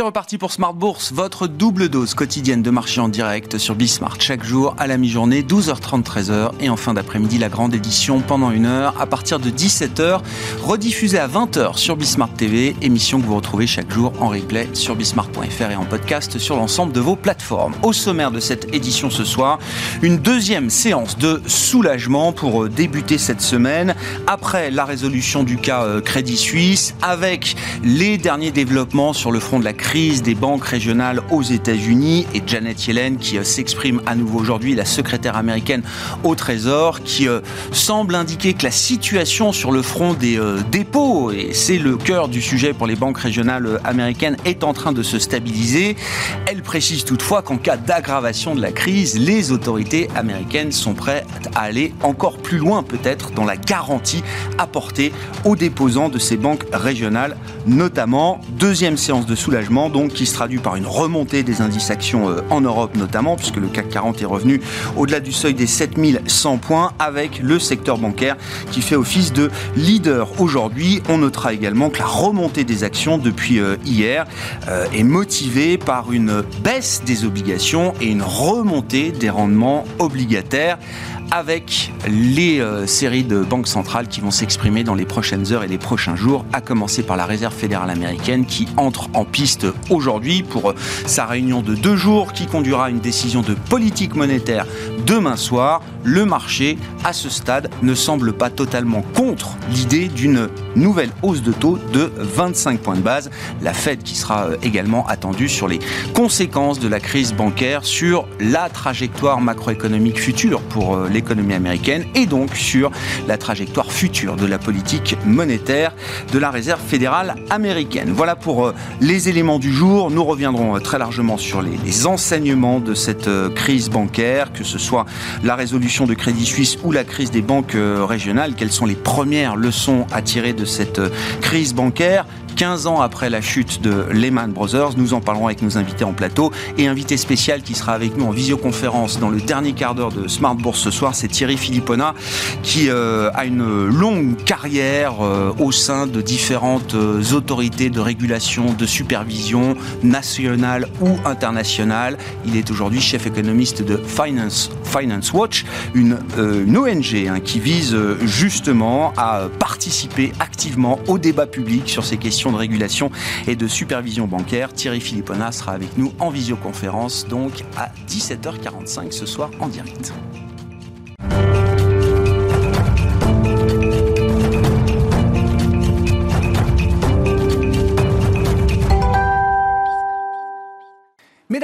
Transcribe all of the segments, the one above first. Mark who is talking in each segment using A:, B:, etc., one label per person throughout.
A: C'est reparti pour Smart Bourse, votre double dose quotidienne de marché en direct sur Bismart. Chaque jour à la mi-journée, 12h30, 13h et en fin d'après-midi la grande édition pendant une heure à partir de 17h, rediffusée à 20h sur Bismart TV, émission que vous retrouvez chaque jour en replay sur bismart.fr et en podcast sur l'ensemble de vos plateformes. Au sommaire de cette édition ce soir, une deuxième séance de soulagement pour euh, débuter cette semaine. Après la résolution du cas euh, Crédit Suisse avec les derniers développements sur le front de la crise des banques régionales aux États-Unis et Janet Yellen qui euh, s'exprime à nouveau aujourd'hui, la secrétaire américaine au Trésor, qui euh, semble indiquer que la situation sur le front des euh, dépôts, et c'est le cœur du sujet pour les banques régionales américaines, est en train de se stabiliser. Elle précise toutefois qu'en cas d'aggravation de la crise, les autorités américaines sont prêtes à aller encore plus loin peut-être dans la garantie apportée aux déposants de ces banques régionales, notamment. Deuxième séance de soulagement donc qui se traduit par une remontée des indices actions euh, en Europe notamment, puisque le CAC 40 est revenu au-delà du seuil des 7100 points, avec le secteur bancaire qui fait office de leader aujourd'hui. On notera également que la remontée des actions depuis euh, hier euh, est motivée par une baisse des obligations et une remontée des rendements obligataires avec les euh, séries de banques centrales qui vont s'exprimer dans les prochaines heures et les prochains jours, à commencer par la Réserve fédérale américaine qui entre en piste aujourd'hui pour euh, sa réunion de deux jours qui conduira à une décision de politique monétaire demain soir. Le marché, à ce stade, ne semble pas totalement contre l'idée d'une nouvelle hausse de taux de 25 points de base. La Fed qui sera euh, également attendue sur les conséquences de la crise bancaire sur la trajectoire macroéconomique future pour les l'économie américaine et donc sur la trajectoire future de la politique monétaire de la Réserve fédérale américaine. Voilà pour euh, les éléments du jour. Nous reviendrons euh, très largement sur les, enseignements de cette euh, crise bancaire, que ce soit la résolution de Crédit Suisse ou la crise des banques régionales. Quelles sont les premières leçons à tirer de cette crise bancaire? 15 ans après la chute de Lehman Brothers. Nous en parlerons avec nos invités en plateau et invité spécial qui sera avec nous en visioconférence dans le dernier quart d'heure de Smart Bourse ce soir, c'est Thierry Philippona qui euh, a une longue carrière euh, au sein de différentes euh, autorités de régulation, de supervision nationale ou internationale. Il est aujourd'hui chef économiste de Finance, Finance Watch, une, ONG hein, qui vise justement à participer activement au débat public sur ces questions de régulation et de supervision bancaire. Thierry Philippona sera avec nous en visioconférence, donc à 17h45 ce soir en direct.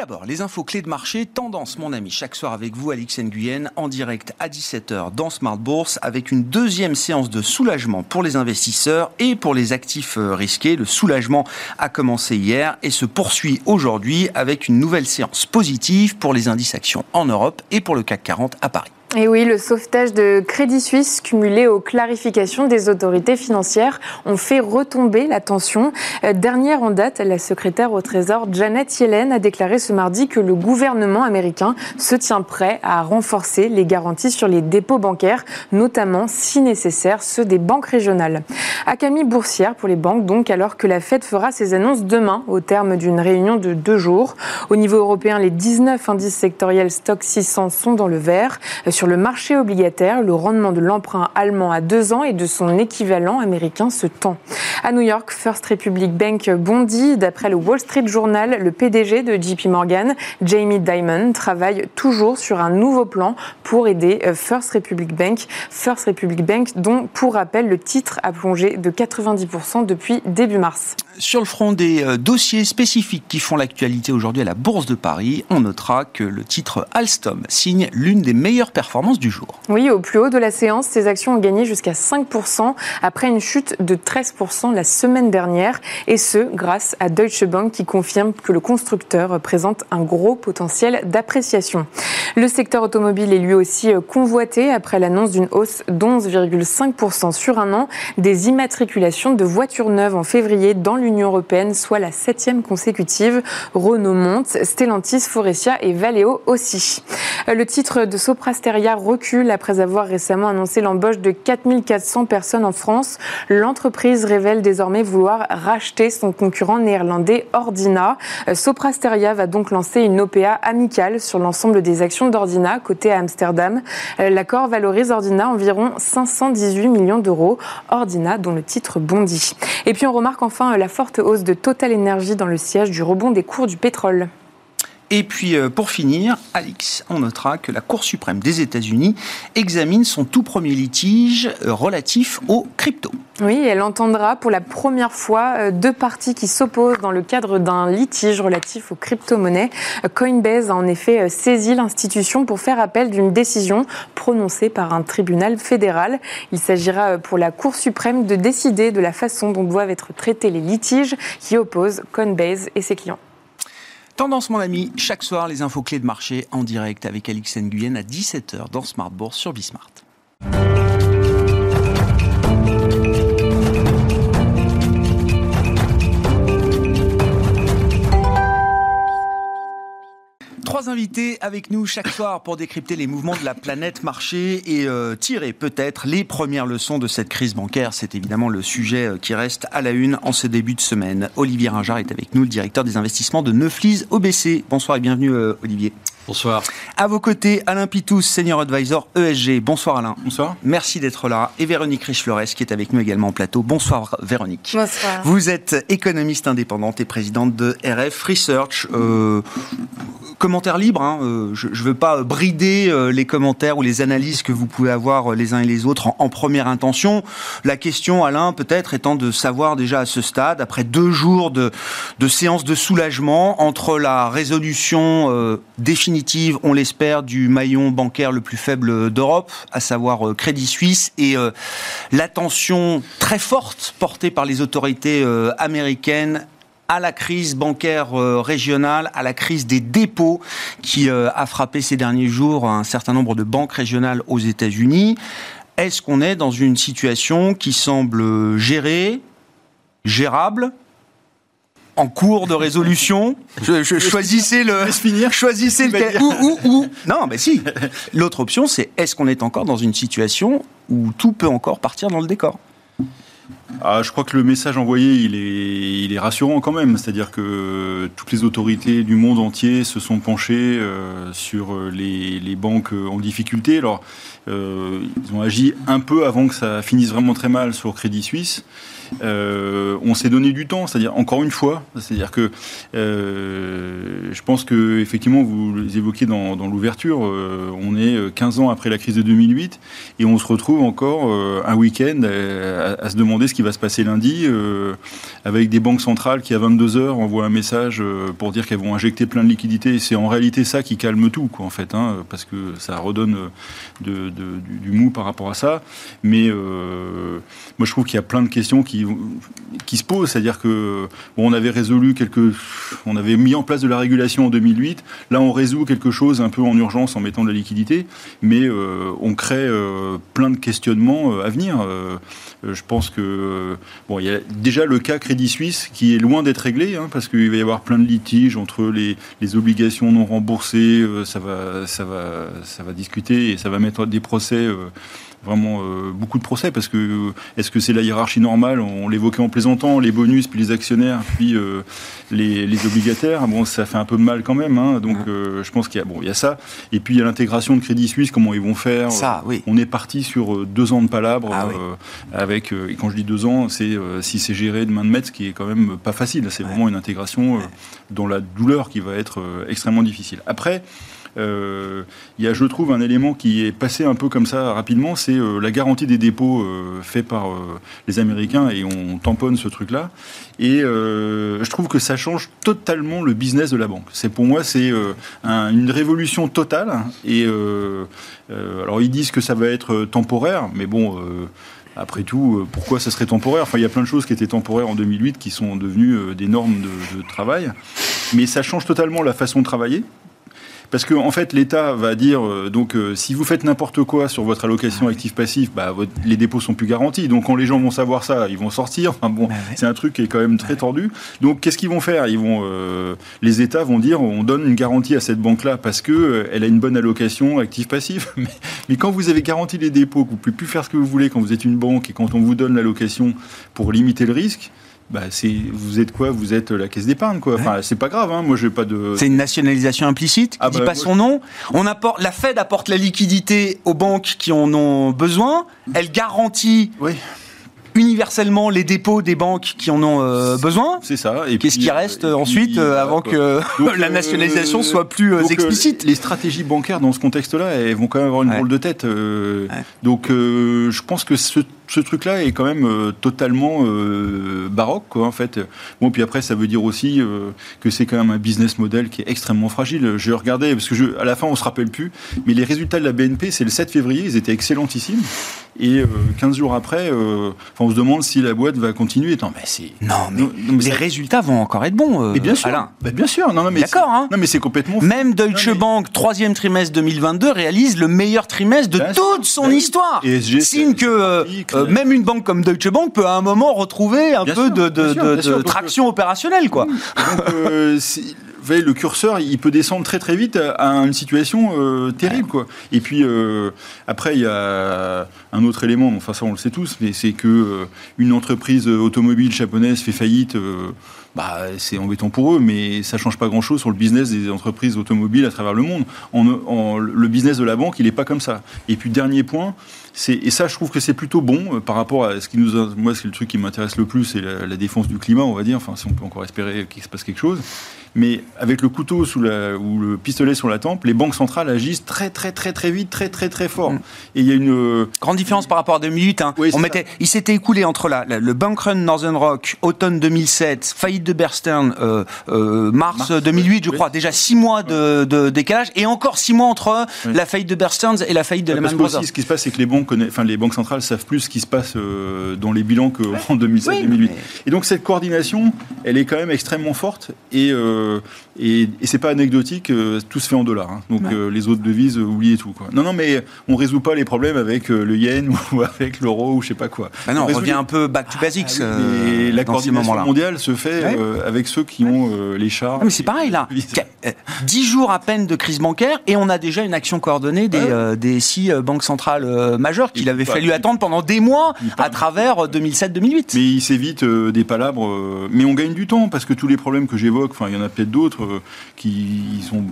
A: D'abord, les infos clés de marché, tendance mon ami, chaque soir avec vous Alix Nguyen, en direct à 17h dans Smart Bourse, avec une deuxième séance de soulagement pour les investisseurs et pour les actifs euh, risqués. Le soulagement a commencé hier et se poursuit aujourd'hui avec une nouvelle séance positive pour les indices actions en Europe et pour le CAC 40 à Paris.
B: Et oui, le sauvetage de Crédit Suisse cumulé aux clarifications des autorités financières ont fait retomber la tension. Euh, dernière en date, la secrétaire au Trésor Janet Yellen a déclaré ce mardi que le gouvernement américain se tient prêt à renforcer les garanties sur les dépôts bancaires, notamment si nécessaire ceux des banques régionales. Accamie boursière pour les banques donc alors que la Fed fera ses annonces demain au terme d'une réunion de deux jours. Au niveau européen, les 19 indices sectoriels stock 600 sont dans le vert. Sur le marché obligataire, le rendement de l'emprunt allemand à deux ans et de son équivalent américain se tend. À New York, First Republic Bank bondit. D'après le Wall Street Journal, le PDG de JP Morgan, Jamie Dimon, travaille toujours sur un nouveau plan pour aider euh, First Republic Bank. First Republic Bank, dont, pour rappel, le titre a plongé de 90% depuis début mars.
A: Sur le front des euh, dossiers spécifiques qui font l'actualité aujourd'hui à la Bourse de Paris, on notera que le titre Alstom signe l'une des meilleures performances du jour.
B: Oui, au plus haut de la séance, ces actions ont gagné jusqu'à 5% après une chute de 13% la semaine dernière, et ce grâce à Deutsche Bank qui confirme que le constructeur présente un gros potentiel d'appréciation. Le secteur automobile est lui aussi euh, convoité après l'annonce d'une hausse d'11,5% sur un an des immatriculations de voitures neuves en février dans l'Union européenne, soit la septième consécutive. Renault monte, Stellantis, Forestia et Valeo aussi. Le titre de Soprasteria recule après avoir récemment annoncé l'embauche de 4400 personnes en France. L'entreprise révèle désormais vouloir racheter son concurrent néerlandais Ordina. Soprasteria va donc lancer une OPA amicale sur l'ensemble des actions d'Ordina côté à Amsterdam. L'accord valorise Ordina environ 518 millions d'euros. Ordina dont le titre bondit. Et puis on remarque enfin la forte hausse de Total Energy dans le siège du rebond des cours du pétrole.
A: Et puis euh, pour finir, Alix, on notera que la Cour suprême des États-Unis examine son tout premier litige euh, relatif aux cryptos.
B: Oui, elle entendra pour la première fois euh, deux parties qui s'opposent dans le cadre d'un litige relatif aux crypto-monnaies. Coinbase a en effet saisi l'institution pour faire appel d'une décision prononcée par un tribunal fédéral. Il s'agira pour la Cour suprême de décider de la façon dont doivent être traités les litiges qui opposent Coinbase et ses clients.
A: Tendance, mon ami, chaque soir, les infos clés de marché en direct avec Alix Nguyen à 17h dans Smart Bourse sur Bismart. Trois invités avec nous chaque soir pour décrypter les mouvements de la planète marché et euh, tirer peut-être les premières leçons de cette crise bancaire. C'est évidemment le sujet euh, qui reste à la une en ce début de semaine. Olivier Ringard est avec nous, le directeur des investissements de Neuflis OBC. Bonsoir et bienvenue euh, Olivier.
C: Bonsoir.
A: À vos côtés, Alain Pitous, senior advisor ESG. Bonsoir Alain.
C: Bonsoir.
A: Merci d'être là. Et Véronique Riche-Flores qui est avec nous également en plateau. Bonsoir Véronique.
B: Bonsoir.
A: Vous êtes économiste indépendante et présidente de RF Research. Euh, libre, hein. euh, je ne veux pas brider euh, les commentaires ou les analyses que vous pouvez avoir les uns et les autres en, première intention. La question, Alain, peut-être étant de savoir déjà à ce stade, après deux jours de, séance de soulagement entre la résolution définitive on l'espère, du maillon bancaire le plus faible d'Europe, à savoir euh, Crédit Suisse, et euh, l'attention très forte portée par les autorités euh, américaines à la crise bancaire régionale, à la crise des dépôts qui a frappé ces derniers jours un certain nombre de banques régionales aux États-Unis. Est-ce qu'on est dans une situation qui semble gérée, gérable en cours de résolution? Je, choisissez le.
C: finir.
A: Choisissez le. Ou, ou, ou. Non, mais si. L'autre option, c'est est-ce qu'on est encore dans une situation où tout peut encore partir dans le décor?
C: Ah, je crois que le message envoyé, il est, rassurant quand même. C'est-à-dire que toutes les autorités du monde entier se sont penchées euh, sur les, les, banques en difficulté. Alors, euh, ils ont agi un peu avant que ça finisse vraiment très mal sur Crédit Suisse. Euh, on s'est donné du temps, c'est-à-dire encore une fois, c'est-à-dire que euh, je pense que effectivement vous évoquez dans, dans l'ouverture, euh, on est 15 ans après la crise de 2008 et on se retrouve encore un week-end à, se demander ce qui va se passer lundi, avec des banques centrales qui à 22 heures envoient un message pour dire qu'elles vont injecter plein de liquidités. C'est en réalité ça qui calme tout, quoi, en fait, hein, parce que ça redonne du, mou par rapport à ça. Mais moi je trouve qu'il y a plein de questions qui qui, se pose, c'est-à-dire que on avait résolu quelque, on avait mis en place de la régulation en 2008. Là, on résout quelque chose un peu en urgence en mettant de la liquidité, mais euh, on crée euh, plein de questionnements euh, à venir. je pense que bon, il y a déjà le cas Crédit Suisse qui est loin d'être réglé, hein, parce qu'il va y avoir plein de litiges entre les, les obligations non remboursées. ça va, ça va, ça va discuter et ça va mettre des procès vraiment euh, beaucoup de procès parce que euh, est-ce que c'est la hiérarchie normale? On l'évoquait en plaisantant, les bonus, puis les actionnaires, puis euh, les, obligataires. Bon, ça fait un peu mal quand même. Hein, donc, je pense qu'il y a bon, il y a ça. Et puis il y a l'intégration de Crédit Suisse. Comment ils vont faire?
A: Ça, oui.
C: On est parti sur deux ans de palabres ah avec. et quand je dis deux ans, c'est si c'est géré de main de maître, ce qui est quand même pas facile. C'est vraiment une intégration dans la douleur qui va être extrêmement difficile. Après. Euh, il y a, je trouve, un élément qui est passé un peu comme ça rapidement, c'est euh, la garantie des dépôts euh, fait par les Américains et on tamponne ce truc-là. Et je trouve que ça change totalement le business de la banque. C'est pour moi, c'est une révolution totale. Et alors ils disent que ça va être temporaire, mais bon. Après tout, pourquoi ça serait temporaire? Enfin, il y a plein de choses qui étaient temporaires en 2008 qui sont devenues des normes de, de travail. Mais ça change totalement la façon de travailler. Parce que en fait, l'État va dire euh, donc euh, si vous faites n'importe quoi sur votre allocation active-passif, bah, votre- les dépôts sont plus garantis. Donc quand les gens vont savoir ça, ils vont sortir. Enfin bon,
A: Bah
C: c'est un truc qui est quand même très tordu. Donc qu'est-ce qu'ils vont faire? Ils vont, euh, les États vont dire on donne une garantie à cette banque-là parce que elle a une bonne allocation active-passif. Mais, mais quand vous avez garanti les dépôts, que vous pouvez plus faire ce que vous voulez quand vous êtes une banque et quand on vous donne l'allocation pour limiter le risque. Bah vous êtes quoi? Vous êtes la caisse d'épargne, quoi. Enfin, c'est pas grave. Hein. Moi, j'ai pas de.
A: C'est une nationalisation implicite qui
C: Ah
A: dit
C: bah,
A: pas
C: moi,
A: son nom. On apporte, la Fed apporte la liquidité aux banques qui en ont besoin. Elle garantit
C: Oui,
A: universellement les dépôts des banques qui en ont euh, besoin.
C: c'est ça. Et
A: Qu'est-ce qui
C: euh,
A: reste
C: puis,
A: ensuite euh, avant
C: quoi.
A: que
C: Donc,
A: la
C: euh,
A: nationalisation soit plus euh,
C: donc, euh,
A: explicite
C: les stratégies bancaires dans ce contexte-là, elles vont quand même avoir une
A: Ouais.
C: drôle de tête. euh,
A: Ouais.
C: Donc, euh, je pense que ce, ce truc-là est quand même euh, totalement euh, baroque, quoi, en fait. Bon, puis après, ça veut dire aussi euh, que c'est quand même un business model qui est extrêmement fragile. Je regardais, parce que je, à la fin, on se rappelle plus, mais les résultats de la BNP, c'est le 7 février, ils étaient excellentissimes. Et euh, 15 jours après, on se demande si la boîte va continuer. Attends, mais c'est.
A: Non, mais,
C: Non, non, mais
A: les résultats vont encore être bons.
C: Mais bien sûr,
A: Alain.
C: Bah, bien sûr. Non, non, mais
A: D'accord, hein.
C: Non, mais c'est complètement.
A: Même Deutsche
C: Non, mais-
A: Bank, troisième trimestre 2022, réalise le meilleur trimestre de toute son
C: Bah
A: histoire. Signe que euh, même une banque comme Deutsche Bank peut à un moment retrouver un
C: Bien
A: peu
C: sûr,
A: de, de-
C: bien sûr,
A: de-
C: bien sûr.
A: de
C: Donc,
A: traction opérationnelle, quoi.
C: Donc, euh, vous voyez, le curseur, il peut descendre très très vite à une situation euh, terrible, quoi. Et puis euh, après, il y a un autre élément. Enfin, ça, on le sait tous, mais c'est que euh, une entreprise automobile japonaise fait faillite. bah, c'est embêtant pour eux, mais ça change pas grand-chose sur le business des entreprises automobiles à travers le monde. En, en- le business de la banque, il est pas comme ça. Et puis dernier point, et ça, je trouve que c'est plutôt bon euh, par rapport à ce qui nous, a- moi, c'est le truc qui m'intéresse le plus, c'est la, la défense du climat, on va dire. Enfin, si on peut encore espérer qu'il se passe quelque chose. Mais avec le couteau sous la, ou le pistolet sur la tempe, les banques centrales agissent très très très très vite, très très très fort.
A: Mm.
C: Et il y a une euh,
A: Grande différence par rapport à 2008. hein.
C: Oui,
A: On mettait, il s'était écoulé entre la, la- le bank run Northern Rock, automne 2007, faillite de Bear Stearns, euh, euh, mars,
C: Mars,
A: 2008, je crois. Déjà six mois de, de décalage et encore six mois entre
C: Oui.
A: la faillite de Bear Stearns et la faillite de
C: Parce
A: Lehman Brothers.
C: aussi, ce qui se passe, c'est que les banques, connaissent- enfin, les banques centrales savent plus ce qui se passe euh, dans les bilans qu'en 2007-2008.
A: mais-
C: Et donc cette coordination, elle est quand même extrêmement forte et, euh, et, et c'est pas anecdotique, euh, tout se fait en dollars. hein. Donc
A: Ouais.
C: euh, les autres devises, euh, oubliez tout. Quoi. Non, non, mais on résout pas les problèmes avec le yen ou avec l'euro ou je sais pas quoi.
A: Bah non, on
C: résout
A: revient
C: les-
A: un peu back to basics
C: Ah oui, la coordination mondiale se fait
A: Ouais.
C: avec ceux qui ont les chars.
A: Ah, mais c'est pareil là. Dix jours à peine de crise bancaire et on a déjà une action coordonnée des,
C: Ouais.
A: des six banques centrales majeures qu'il
C: Il
A: avait fallu attendre pendant des mois à travers euh, 2007-2008.
C: Mais il s'évite des palabres. mais on gagne du temps parce que tous les problèmes que j'évoque, enfin, il y en a peut-être d'autres euh, qui sont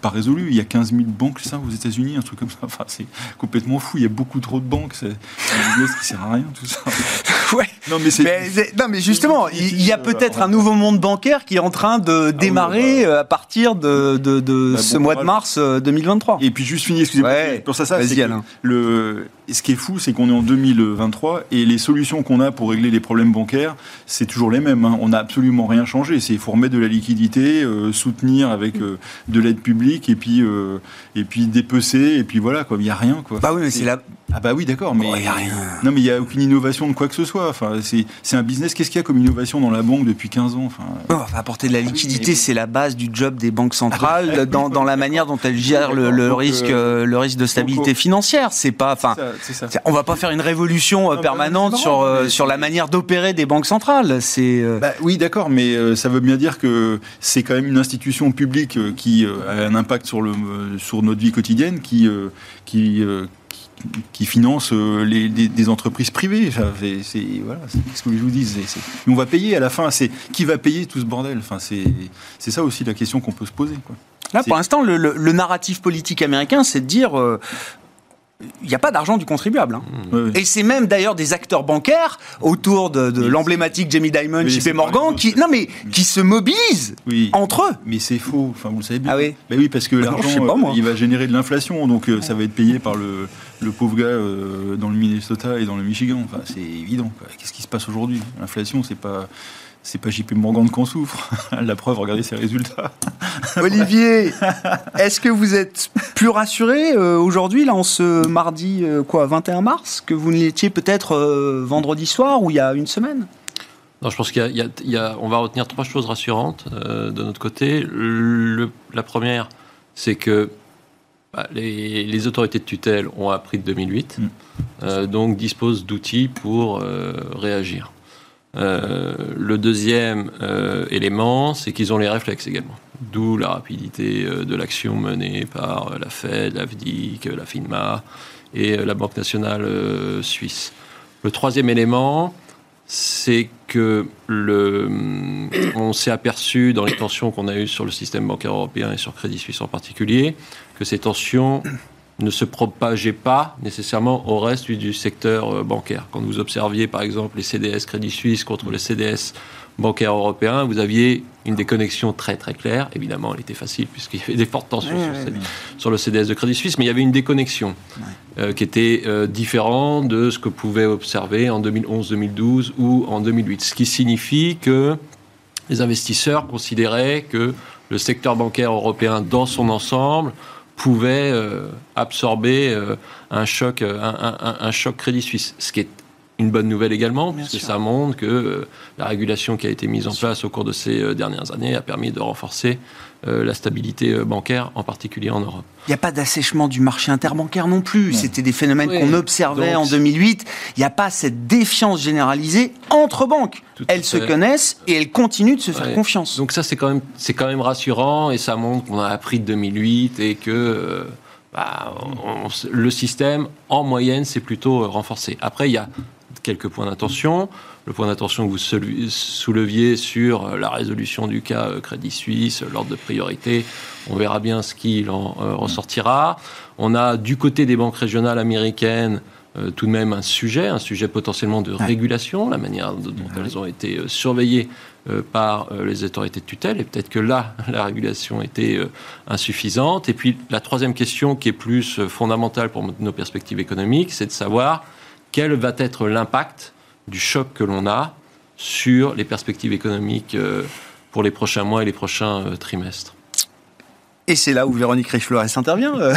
C: pas résolus. Il y a 15 000 banques, ça, aux États-Unis, un truc comme ça. C'est complètement fou. Il y a beaucoup trop de banques. C'est un business qui sert à rien, tout ça.
A: Ouais.
C: Non, mais
A: non, mais justement, il il y a
C: Euh,
A: peut-être un nouveau monde bancaire qui est en train de démarrer
C: bah.
A: euh, à partir de, de- de
C: Bah,
A: ce
C: bon
A: mois de mars euh, 2023.
C: Et puis juste finir, excusez-moi,
A: Ouais.
C: pour ça, ça c'est le, ce qui est fou, c'est qu'on est en 2023 et les solutions qu'on a pour régler les problèmes bancaires, c'est toujours les mêmes. hein. On n'a absolument rien changé. C'est il faut remettre de la liquidité, euh, soutenir avec euh, de l'aide publique et puis euh, et puis dépecer et puis voilà quoi. Il y a rien quoi.
A: Bah oui, mais c'est la.
C: Ah bah oui, d'accord, mais
A: y a rien.
C: non mais il y a aucune innovation de quoi que ce soit. Enfin, c'est un business. Qu'est-ce qu'il y a comme innovation dans la banque depuis 15 ans Enfin,
A: Oh, enfin, apporter de la liquidité, c'est la base du job des banques centrales
C: Ah bah,
A: dans, dans la manière dont elles gèrent le, risque,
C: euh,
A: le risque de stabilité
C: donc,
A: financière. C'est pas, enfin, on va pas faire une révolution euh,
C: bah,
A: permanente sur
C: marrant,
A: euh,
C: mais-
A: sur la manière d'opérer des banques centrales. C'est
C: Bah, oui, d'accord, mais euh, ça veut bien dire que c'est quand même une institution publique euh, qui euh, a un impact sur, le, euh, sur notre vie quotidienne, qui, euh, qui, euh, qui, qui finance euh, les, des, entreprises privées. C'est, voilà, ce que je vous dis. mais on va payer à la fin. C'est qui va payer tout ce bordel? Enfin, c'est, ça aussi la question qu'on peut se poser. Quoi.
A: Là, pour l'instant, le, le- le narratif politique américain, c'est de dire euh, il n'y a pas d'argent du contribuable. hein.
C: Ouais.
A: Et c'est même d'ailleurs des acteurs bancaires autour de, l'emblématique Jamie Dimon, JP Morgan, qui, non, mais, qui se mobilisent entre eux.
C: Mais c'est faux, enfin vous le savez bien.
A: Ah oui
C: Bah oui, parce que
A: Bah
C: l'argent, euh, il va générer de l'inflation, donc euh, ça va être payé par le, le pauvre gars euh, dans le Minnesota et dans le Michigan. Enfin, c'est évident. Qu'est-ce qui se passe aujourd'hui? L'inflation, c'est pas c'est pas JP Morgan qu'on souffre. La preuve, regardez ses résultats.
A: Olivier, est-ce que vous êtes plus rassuré euh, aujourd'hui, là, en ce mardi euh, quoi, 21 mars, que vous ne l'étiez peut-être euh, vendredi soir ou il y a une semaine?
D: Non, je pense qu'il y a- il y a- il y a- on va retenir trois choses rassurantes euh, de notre côté. Le- la première, c'est que bah, les, autorités de tutelle ont appris de 2008, mm. donc disposent d'outils pour réagir. le deuxième élément, c'est qu'ils ont les réflexes également. D'où la rapidité de l'action menée par la Fed, la FDIC, la FINMA et la Banque nationale suisse. Le troisième élément, c'est que le, on s'est aperçu dans les tensions qu'on a eues sur le système bancaire européen et sur Crédit Suisse en particulier, que ces tensions ne se propageaient pas nécessairement au reste du secteur euh, bancaire. Quand vous observiez par exemple les CDS Crédit Suisse contre les CDS bancaire européen, vous aviez une déconnexion très très claire. Évidemment, elle était facile puisqu'il y avait des fortes tensions sur, le CDS de Crédit Suisse, mais il y avait une déconnexion euh, qui était euh, différente de ce que pouvait observer en 2011-2012 ou en 2008. Ce qui signifie que les investisseurs considéraient que le secteur bancaire européen dans son ensemble pouvait euh, absorber un choc, un, un, choc Crédit Suisse, ce qui est une bonne nouvelle également, puisque ça montre que euh, la régulation qui a été mise en place au cours de ces euh, dernières années a permis de renforcer euh, la stabilité bancaire, en particulier en Europe.
A: Il n'y a pas d'assèchement du marché interbancaire non plus. C'était des phénomènes qu'on observait en 2008. Il n'y a pas cette défiance généralisée entre banques. elles se connaissent et elles continuent de se faire confiance.
D: Donc ça, c'est quand, même, quand même rassurant et ça montre qu'on a appris de 2008 et que... Bah, le système, en moyenne, s'est plutôt renforcé. Après, il y a quelques points d'attention. Le point d'attention que vous souleviez sur euh, la résolution du cas euh, Crédit Suisse, l'ordre de priorité, on verra bien ce qu'il en euh, ressortira. On a du côté des banques régionales américaines tout de même un sujet, un sujet potentiellement de régulation, la manière dont elles ont été surveillées par les autorités de tutelle, et peut-être que là, la régulation était insuffisante. Et puis la troisième question qui est plus fondamentale pour nos perspectives économiques, c'est de savoir quel va être l'impact du choc que l'on a sur les perspectives économiques euh, pour les prochains mois et les prochains euh, trimestres.
A: Et c'est là où Véronique Riche-Flores intervient. Euh.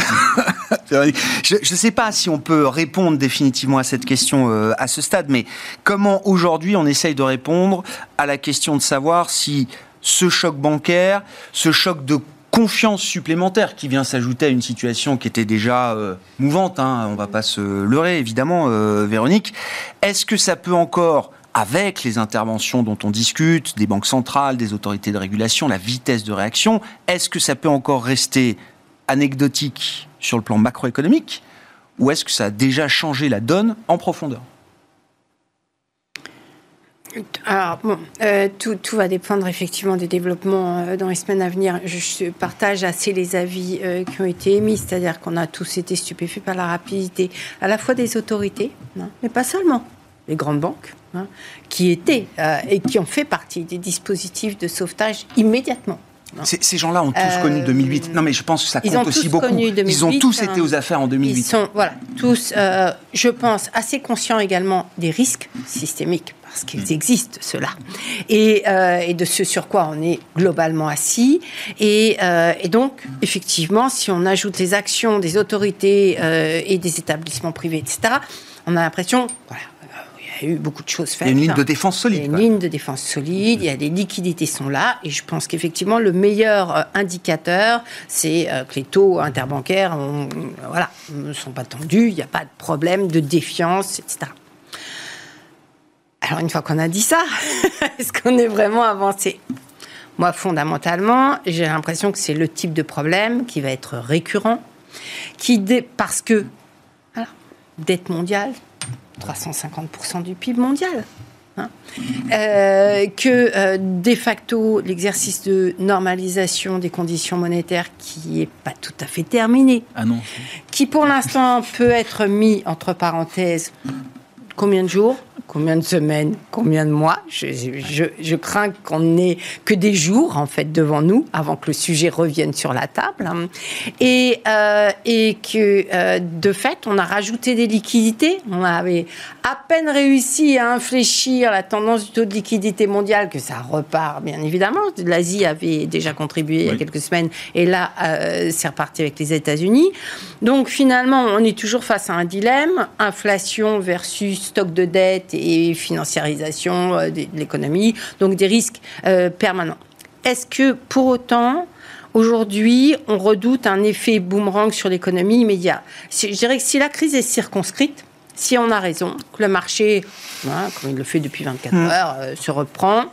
A: je ne sais pas si on peut répondre définitivement à cette question à ce stade, mais comment aujourd'hui on essaye de répondre à la question de savoir si ce choc bancaire, ce choc de confiance supplémentaire qui vient s'ajouter à une situation qui était déjà euh, mouvante, hein, on va pas se leurrer évidemment, euh, Véronique. Est-ce que ça peut encore, avec les interventions dont on discute, des banques centrales, des autorités de régulation, la vitesse de réaction, est-ce que ça peut encore rester anecdotique sur le plan macroéconomique ou est-ce que ça a déjà changé la donne en profondeur?
E: Alors, bon, euh, tout, tout, va dépendre effectivement des développements euh, dans les semaines à venir. Je, partage assez les avis euh, qui ont été émis, c'est-à-dire qu'on a tous été stupéfaits par la rapidité à la fois des autorités, hein, mais pas seulement, les grandes banques, hein, qui étaient et qui ont fait partie des dispositifs de sauvetage immédiatement.
A: Ces gens-là ont tous connu 2008. Non, mais je pense que ça compte aussi beaucoup. ils ont tous été aux affaires en 2008. Ils
E: sont, voilà, tous, je pense, assez conscients également des risques systémiques parce qu'ils existent, ceux-là, euh, et, de ce sur quoi on est globalement assis. Euh, et, donc, effectivement, si on ajoute les actions des autorités euh, et des établissements privés, etc., on a l'impression, voilà, il y a eu beaucoup de choses faites.
A: Il y a une ligne de défense solide. Il
E: y a une ligne de défense solide, il y a des liquidités sont là, et je pense qu'effectivement, le meilleur indicateur, c'est que les taux interbancaires voilà, ne sont pas tendus, il n'y a pas de problème de défiance, etc. Alors une fois qu'on a dit ça, est-ce qu'on est vraiment avancé? Moi, fondamentalement, j'ai l'impression que c'est le type de problème qui va être récurrent, qui parce que dette mondiale, 350% du PIB mondial. Hein, euh, que euh, de facto l'exercice de normalisation des conditions monétaires qui n'est pas tout à fait terminé,
A: ah non.
E: qui pour l'instant peut être mis entre parenthèses combien de jours? Combien de semaines, combien de mois. Je, crains qu'on n'ait que des jours, en fait, devant nous, avant que le sujet revienne sur la table. Et, euh, et que, euh, de fait, on a rajouté des liquidités. On avait à peine réussi à infléchir la tendance du taux de liquidité mondiale, que ça repart, bien évidemment. L'Asie avait déjà contribué il y a quelques semaines, et là, euh, c'est reparti avec les États-Unis. Donc, finalement, on est toujours face à un dilemme inflation versus stock de dette et financiarisation euh, de l'économie, donc des risques euh, permanents. Est-ce que pour autant, Aujourd'hui, on redoute un effet boomerang sur l'économie immédiat? Je dirais que si la crise est circonscrite, si on a raison, que le marché, hein, comme il le fait depuis 24 mm. heures, euh, se reprend,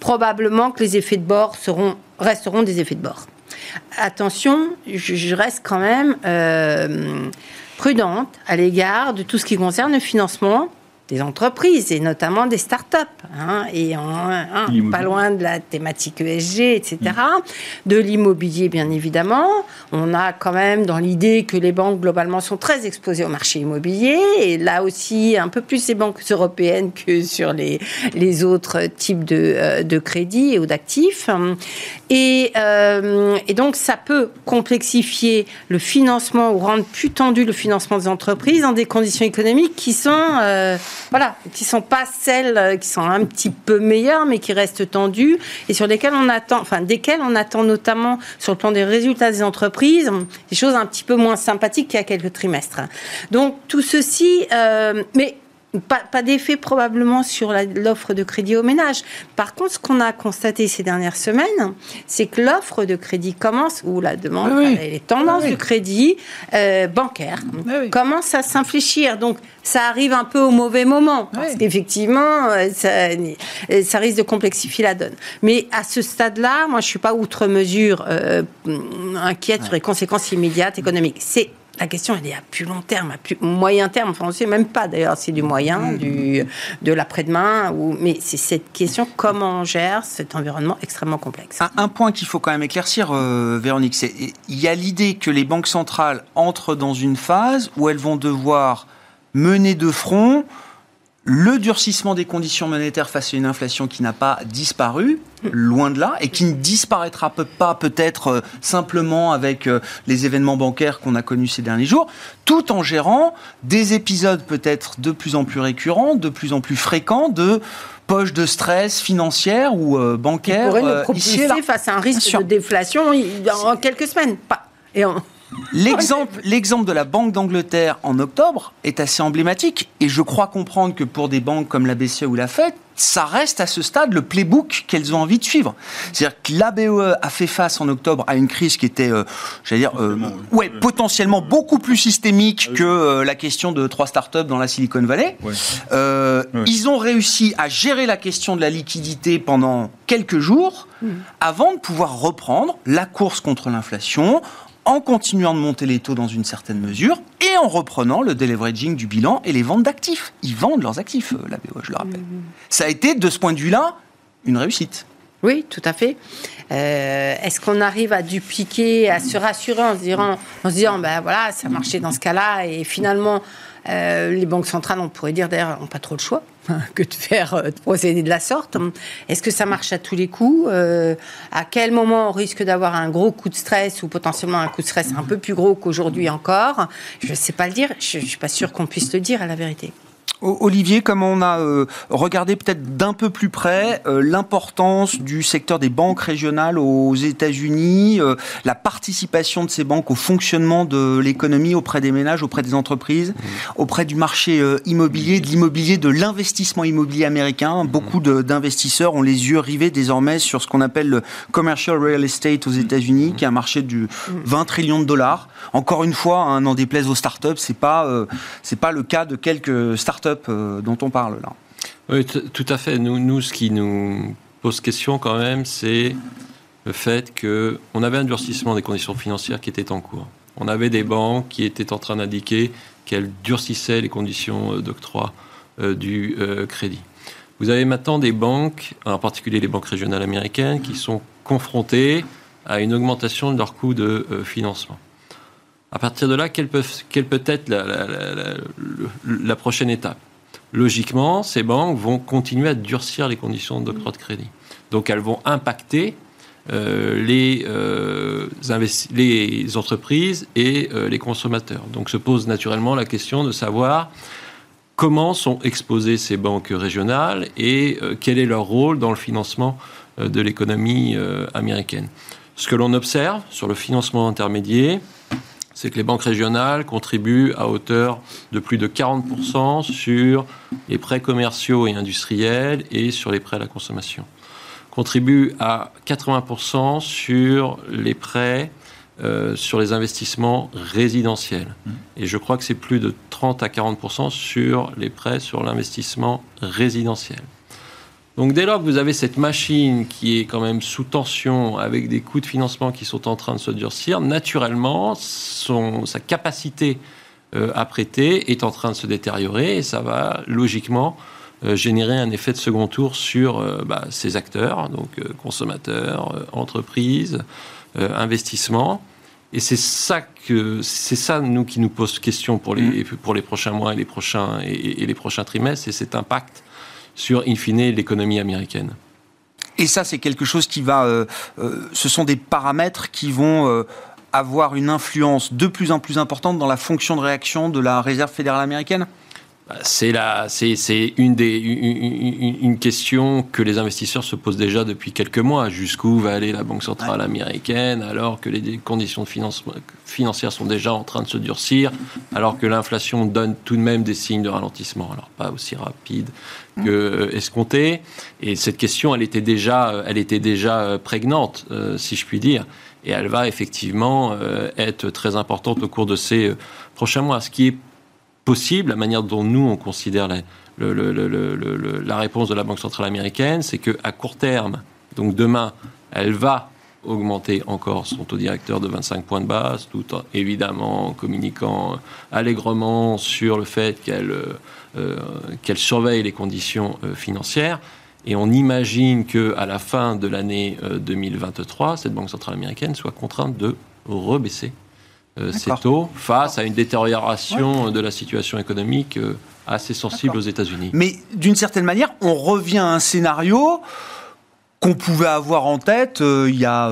E: probablement que les effets de bord seront, resteront des effets de bord. Attention, je, reste quand même euh, prudente à l'égard de tout ce qui concerne le financement des entreprises et notamment des start-up, hein, et hein, pas loin de la thématique ESG, etc. De l'immobilier, bien évidemment. On a quand même dans l'idée que les banques, globalement, sont très exposées au marché immobilier, et là aussi, un peu plus les banques européennes que sur les, les autres types de, euh, de crédits ou d'actifs. Et, euh, et donc, ça peut complexifier le financement ou rendre plus tendu le financement des entreprises dans des conditions économiques qui sont... Euh, voilà, qui sont pas celles euh, qui sont un petit peu meilleures, mais qui restent tendues et sur lesquelles on attend, enfin, desquelles on attend notamment sur le plan des résultats des entreprises, des choses un petit peu moins sympathiques qu'il y a quelques trimestres. Donc tout ceci, euh, mais pas, d'effet probablement sur l'offre de crédit aux ménages. Par contre, ce qu'on a constaté ces dernières semaines, c'est que l'offre de crédit commence, ou la demande, les tendances de crédit euh, bancaire commencent à s'infléchir. Donc, ça arrive un peu au mauvais moment, parce qu'effectivement, euh, ça, euh, ça, risque de complexifier la donne. Mais à ce stade-là, moi, je ne suis pas outre mesure inquiète sur les conséquences immédiates économiques. C'est la question, elle est à plus long terme, à plus moyen terme. Enfin, on ne sait même pas d'ailleurs, c'est du moyen, mm. du, de l'après-demain. Ou, mais c'est cette question comment on gère cet environnement extrêmement complexe?
A: Un, point qu'il faut quand même éclaircir, euh, Véronique, c'est il y a l'idée que les banques centrales entrent dans une phase où elles vont devoir mener de front le durcissement des conditions monétaires face à une inflation qui n'a pas disparu, loin de là, et qui ne disparaîtra pas peut-être euh, simplement avec euh, les événements bancaires qu'on a connus ces derniers jours, tout en gérant des épisodes peut-être de plus en plus récurrents, de plus en plus fréquents de poches de stress financière ou euh, bancaire.
E: ici face à un risque de déflation en quelques semaines. Pas. Et
A: L'exemple, l'exemple de la Banque d'Angleterre en octobre est assez emblématique et je crois comprendre que pour des banques comme la BCE ou la Fed, ça reste à ce stade le playbook qu'elles ont envie de suivre. C'est-à-dire que la BOE a fait face en octobre à une crise qui était, euh, j'allais dire, euh, ouais, potentiellement beaucoup plus systémique ah que euh, la question de trois startups dans la Silicon Valley. Ils ont réussi à gérer la question de la liquidité pendant quelques jours mmh. avant de pouvoir reprendre la course contre l'inflation en continuant de monter les taux dans une certaine mesure et en reprenant le deleveraging du bilan et les ventes d'actifs. Ils vendent leurs actifs, euh, la BOE, je le rappelle. Mmh. Ça a été, de ce point de vue-là, une réussite.
E: Oui, tout à fait. Euh, est-ce qu'on arrive à dupliquer, à se rassurer en se disant, en se disant ben voilà, ça marchait dans ce cas-là, et finalement, euh, les banques centrales, on pourrait dire d'ailleurs, n'ont pas trop le choix que de faire euh, de procéder de la sorte. Est-ce que ça marche à tous les coups euh, À quel moment on risque d'avoir un gros coup de stress ou potentiellement un coup de stress un peu plus gros qu'aujourd'hui encore? Je ne sais pas le dire. Je ne suis pas sûre qu'on puisse le dire à la vérité.
A: Olivier, comme on a euh, regardé peut-être d'un peu plus près euh, l'importance du secteur des banques régionales aux États-Unis, euh, la participation de ces banques au fonctionnement de l'économie auprès des ménages, auprès des entreprises, mmh. auprès du marché immobilier, de l'immobilier, de l'investissement immobilier américain. Mmh. Beaucoup d'investisseurs ont les yeux rivés désormais sur ce qu'on appelle le commercial real estate aux États-Unis, mmh. qui est un marché de 20 trillions de dollars. Encore une fois, hein, n'en déplaise aux startups, c'est pas c'est pas le cas de quelques startups euh, dont on parle là.
D: Oui, tout à fait. Nous, ce qui nous pose question quand même, c'est le fait qu'on avait un durcissement des conditions financières qui était en cours. On avait des banques qui étaient en train d'indiquer qu'elles durcissaient les conditions euh, d'octroi euh, du crédit. Vous avez maintenant des banques, en particulier les banques régionales américaines, qui sont confrontées à une augmentation de leur coût de financement. À partir de là, quelle peut, être la, prochaine étape? Logiquement, ces banques vont continuer à durcir les conditions d'octroi de crédit. Donc elles vont impacter euh, les, euh, les, entreprises et euh, les consommateurs. Donc se pose naturellement la question de savoir comment sont exposées ces banques régionales et quel est leur rôle dans le financement de l'économie américaine. Ce que l'on observe sur le financement intermédiaire, c'est que les banques régionales contribuent à hauteur de plus de 40% sur les prêts commerciaux et industriels et sur les prêts à la consommation. contribue à 80% sur les prêts euh, sur les investissements résidentiels. Mmh. Et je crois que c'est plus de 30 à 40% sur les prêts sur l'investissement résidentiel. Donc dès lors que vous avez cette machine qui est quand même sous tension, avec des coûts de financement qui sont en train de se durcir, naturellement, son, sa capacité euh, à prêter est en train de se détériorer et ça va logiquement euh, générer un effet de second tour sur euh, bah, ces acteurs, donc consommateurs, entreprises, investissements. Et c'est ça que c'est ça nous qui nous pose question pour les mmh. pour les prochains mois et les prochains et, et les prochains trimestres, c'est cet impact sur, in fine, l'économie américaine.
A: Et ça, c'est quelque chose qui va... Euh, euh, ce sont des paramètres qui vont euh, avoir une influence de plus en plus importante dans la fonction de réaction de la Réserve fédérale américaine?
D: C'est c'est une des une, une, question que les investisseurs se posent déjà depuis quelques mois. Jusqu'où va aller la Banque centrale américaine alors que les conditions financières sont déjà en train de se durcir, alors que l'inflation donne tout de même des signes de ralentissement, alors pas aussi rapide que euh, escompté. Et cette question, elle était déjà, elle était déjà euh, prégnante, euh, si je puis dire et elle va effectivement être très importante au cours de ces prochains mois. Ce qui est possible, la manière dont nous, on la, réponse de la Banque centrale américaine, c'est qu'à court terme, donc demain, elle va augmenter encore son taux directeur de 25 points de base, tout en évidemment communiquant allègrement sur le fait qu'elle euh, qu'elle surveille les conditions euh, financières. Et on imagine qu'à la fin de l'année 2023, euh, cette Banque centrale américaine soit contrainte de rebaisser euh, ces taux face à une détérioration de la situation économique euh, assez sensible aux États-Unis.
A: Mais d'une certaine manière, on revient à un scénario qu'on pouvait avoir en tête euh, il y a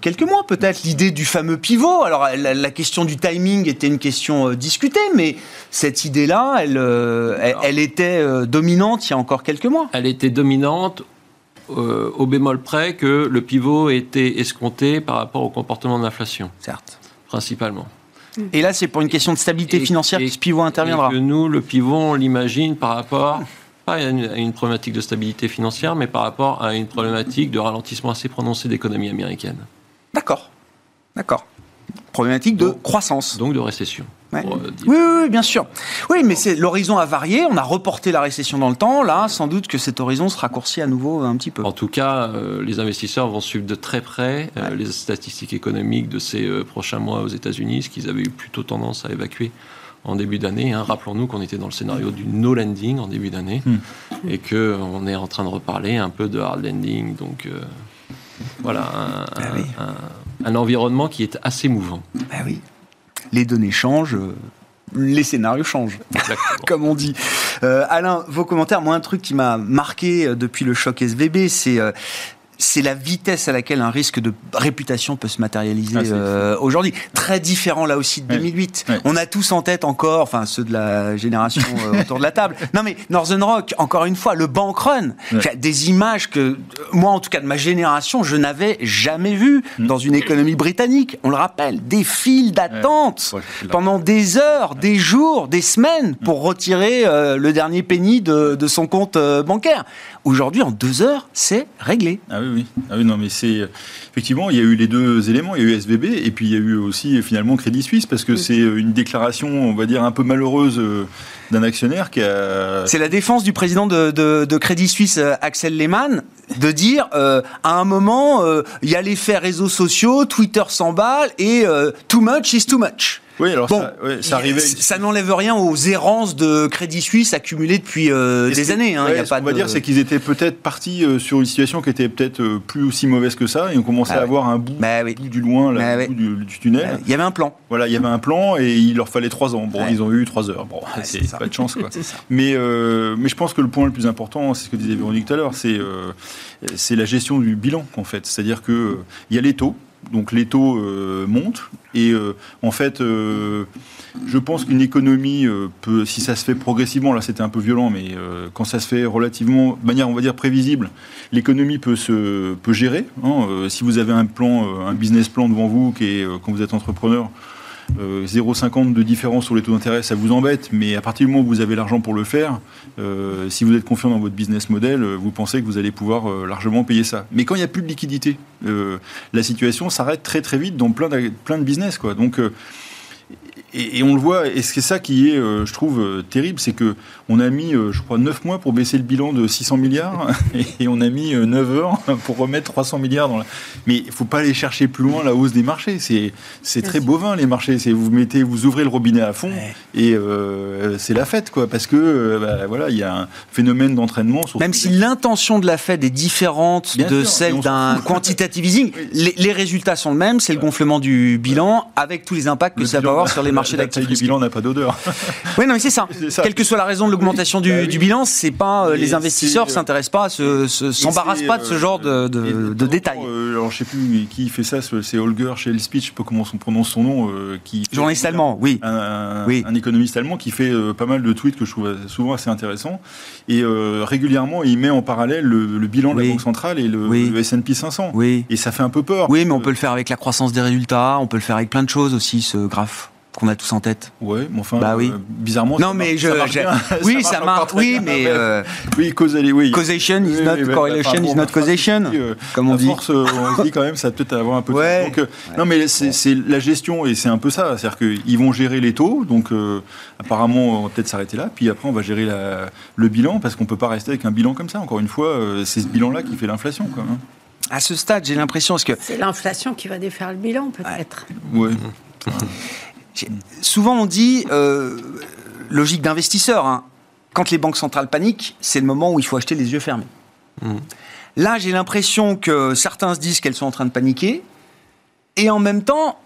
A: quelques mois peut-être, l'idée du fameux pivot. Alors la, question du timing était une question discutée, mais cette idée-là, elle, elle, était dominante il y a encore quelques mois.
D: Elle était dominante au bémol près que le pivot était escompté par rapport au comportement de l'inflation.
A: Certes
D: principalement.
A: Et là, c'est pour une question de stabilité financière que ce pivot interviendra.
D: Et que nous, le pivot, on l'imagine par rapport, pas à une, problématique de stabilité financière, mais par rapport à une problématique de ralentissement assez prononcé d'économie américaine.
A: D'accord. D'accord. Problématique de croissance.
D: Donc de récession.
A: Euh, oui, oui, bien sûr. Oui, mais c'est l'horizon a varié. On a reporté la récession dans le temps. Là, sans doute que cet horizon se raccourcit à nouveau un petit peu.
D: En tout cas, euh, les investisseurs vont suivre de très près euh, les statistiques économiques de ces prochains mois aux États-Unis, ce qu'ils avaient eu plutôt tendance à évacuer en début d'année. Hein. Rappelons-nous qu'on était dans le scénario du no landing en début d'année hmm. et que on est en train de reparler un peu de hard landing. Donc voilà, un, ah un, environnement qui est assez mouvant.
A: Ben oui les données changent, euh, les scénarios changent, comme on dit. Euh, Alain, vos commentaires. Moi, un truc qui m'a marqué euh, depuis le choc SVB, c'est c'est la vitesse à laquelle un risque de réputation peut se matérialiser ah, euh, aujourd'hui. Très différent là aussi de 2008. On a tous en tête encore, enfin ceux de la génération euh, autour de la table. Non mais Northern Rock, encore une fois, le bank run, des images que moi en tout cas de ma génération, je n'avais jamais vues mm. dans une économie britannique. On le rappelle, des files d'attente pendant des heures, des jours, des semaines pour retirer euh, le dernier penny de, de son compte bancaire. Aujourd'hui, en deux heures, c'est réglé.
C: Ah oui, oui. Ah oui, non, mais c'est effectivement, il y a eu les deux éléments. Il y a eu SVB et puis il y a eu aussi finalement Crédit Suisse parce que c'est une déclaration, on va dire, un peu malheureuse euh, d'un actionnaire qui a.
A: C'est la défense du président de, Crédit Suisse, euh, Axel Lehmann, de dire euh, à un moment, il y a l'effet réseaux sociaux, Twitter s'emballe et too much is too much.
C: Oui, alors ça, ça, arrivait.
A: Ça n'enlève rien aux errances de Crédit Suisse accumulées depuis euh, des années.
C: Hein, y a pas on va dire, c'est qu'ils étaient peut-être partis euh, sur une situation qui était peut-être euh, plus aussi mauvaise que ça, et on commençait ah à avoir un bout, bah du loin, là, bah bout du, tunnel.
A: Bah il y avait un plan.
C: Voilà, il y avait un plan, et il leur fallait trois ans. Bon, ils ont eu trois heures. Bon, c'est pas de chance, quoi. mais, mais je pense que le point le plus important, c'est ce que disait Véronique tout à l'heure, c'est la gestion du bilan, en fait. C'est-à-dire que il y a les taux donc les taux euh, montent et euh, en fait, euh, je pense qu'une économie peut, si ça se fait progressivement, là c'était un peu violent, mais quand ça se fait relativement, de manière on va dire prévisible, l'économie peut se peut gérer. Hein. si vous avez un plan, un business plan devant vous, quand vous êtes entrepreneur, euh, 0,50 de différence sur les taux d'intérêt, ça vous embête, mais à partir du moment où vous avez l'argent pour le faire, euh, si vous êtes confiant dans votre business model, euh, vous pensez que vous allez pouvoir euh, largement payer ça. Mais quand il n'y a plus de liquidité, euh, la situation s'arrête très très vite dans plein de, plein de business. Quoi. Donc, euh, et, et on le voit, et c'est ça qui est, euh, je trouve, euh, terrible, c'est que on a mis, euh, je crois, 9 mois pour baisser le bilan de 600 milliards, et, on a mis euh, 9 heures pour remettre 300 milliards dans la... Mais il faut pas aller chercher plus loin la hausse des marchés. C'est, c'est très bovin, les marchés. C'est, vous mettez, vous ouvrez le robinet à fond, et c'est la fête, quoi. Parce que, bah, voilà, il y a un phénomène d'entraînement.
A: Même si
C: les-
A: l'intention de la Fed est différente
C: Bien
A: de
C: sûr,
A: celle d'un quantitative easing,
C: Oui.
A: les, les résultats sont le même, c'est le gonflement du bilan avec tous les impacts que
C: le
A: ça peut
C: bilan-
A: avoir sur les marchés d'actifs
C: du
A: risqués.
C: bilan n'a pas d'odeur.
A: Oui, non, mais c'est ça. Quelle que soit la raison de l'augmentation
C: Oui,
A: du, bilan, c'est pas euh,
C: Et
A: les investisseurs
C: c'est, euh,
A: s'intéressent pas, se- s'embarrassent pas de ce
C: euh,
A: genre de, détails.
C: alors je sais plus qui fait ça, c'est Holger chez Speech, je sais pas comment on prononce son nom, qui
A: Journaliste allemand, oui.
C: un, un-
A: Oui.
C: un économiste allemand qui fait pas mal de tweets que je trouve souvent assez intéressants. Et euh, régulièrement, il met en parallèle le, le bilan de la Banque centrale et le,
A: Oui.
C: le S&P 500.
A: Oui.
C: Et ça fait un peu peur.
A: Oui, mais on peut le faire avec la croissance des résultats, on peut le faire avec plein de choses aussi, ce graphe qu'on a tous en tête.
C: Ouais, mais enfin,
A: Bah oui.
C: euh, bizarrement.
A: Non,
C: ça
A: mais
C: marche-
A: je,
C: ça marche
A: je-
C: bien.
A: oui, ça marche, oui, mais
C: Ouais.
A: euh,
C: oui, causali, oui.
A: causation is
C: Oui,
A: not
C: oui, oui,
A: correlation
C: enfin, bon,
A: is not causation,
C: euh,
A: comme on dit.
C: force, euh, on se dit quand même, ça peut-être avoir un peu de
A: Ouais.
C: Donc, euh, Non, mais c'est la gestion et c'est un peu ça. C'est-à-dire qu'ils vont gérer les taux, donc euh, apparemment, on va peut-être s'arrêter là. Puis après, on va gérer la- le bilan parce qu'on peut pas rester avec un bilan comme ça. Encore une fois, euh, c'est ce bilan-là qui fait l'inflation, quoi. hein.
A: À ce stade, j'ai l'impression, parce que
E: C'est l'inflation qui va défaire le bilan, peut-être.
C: Ouais.
A: j'ai- souvent on dit, euh, logique d'investisseur, hein, quand les banques centrales paniquent, c'est le moment où il faut acheter les yeux fermés.
D: Mhm.
A: Là, j'ai l'impression que certains se disent qu'elles sont en train de paniquer, et en même temps,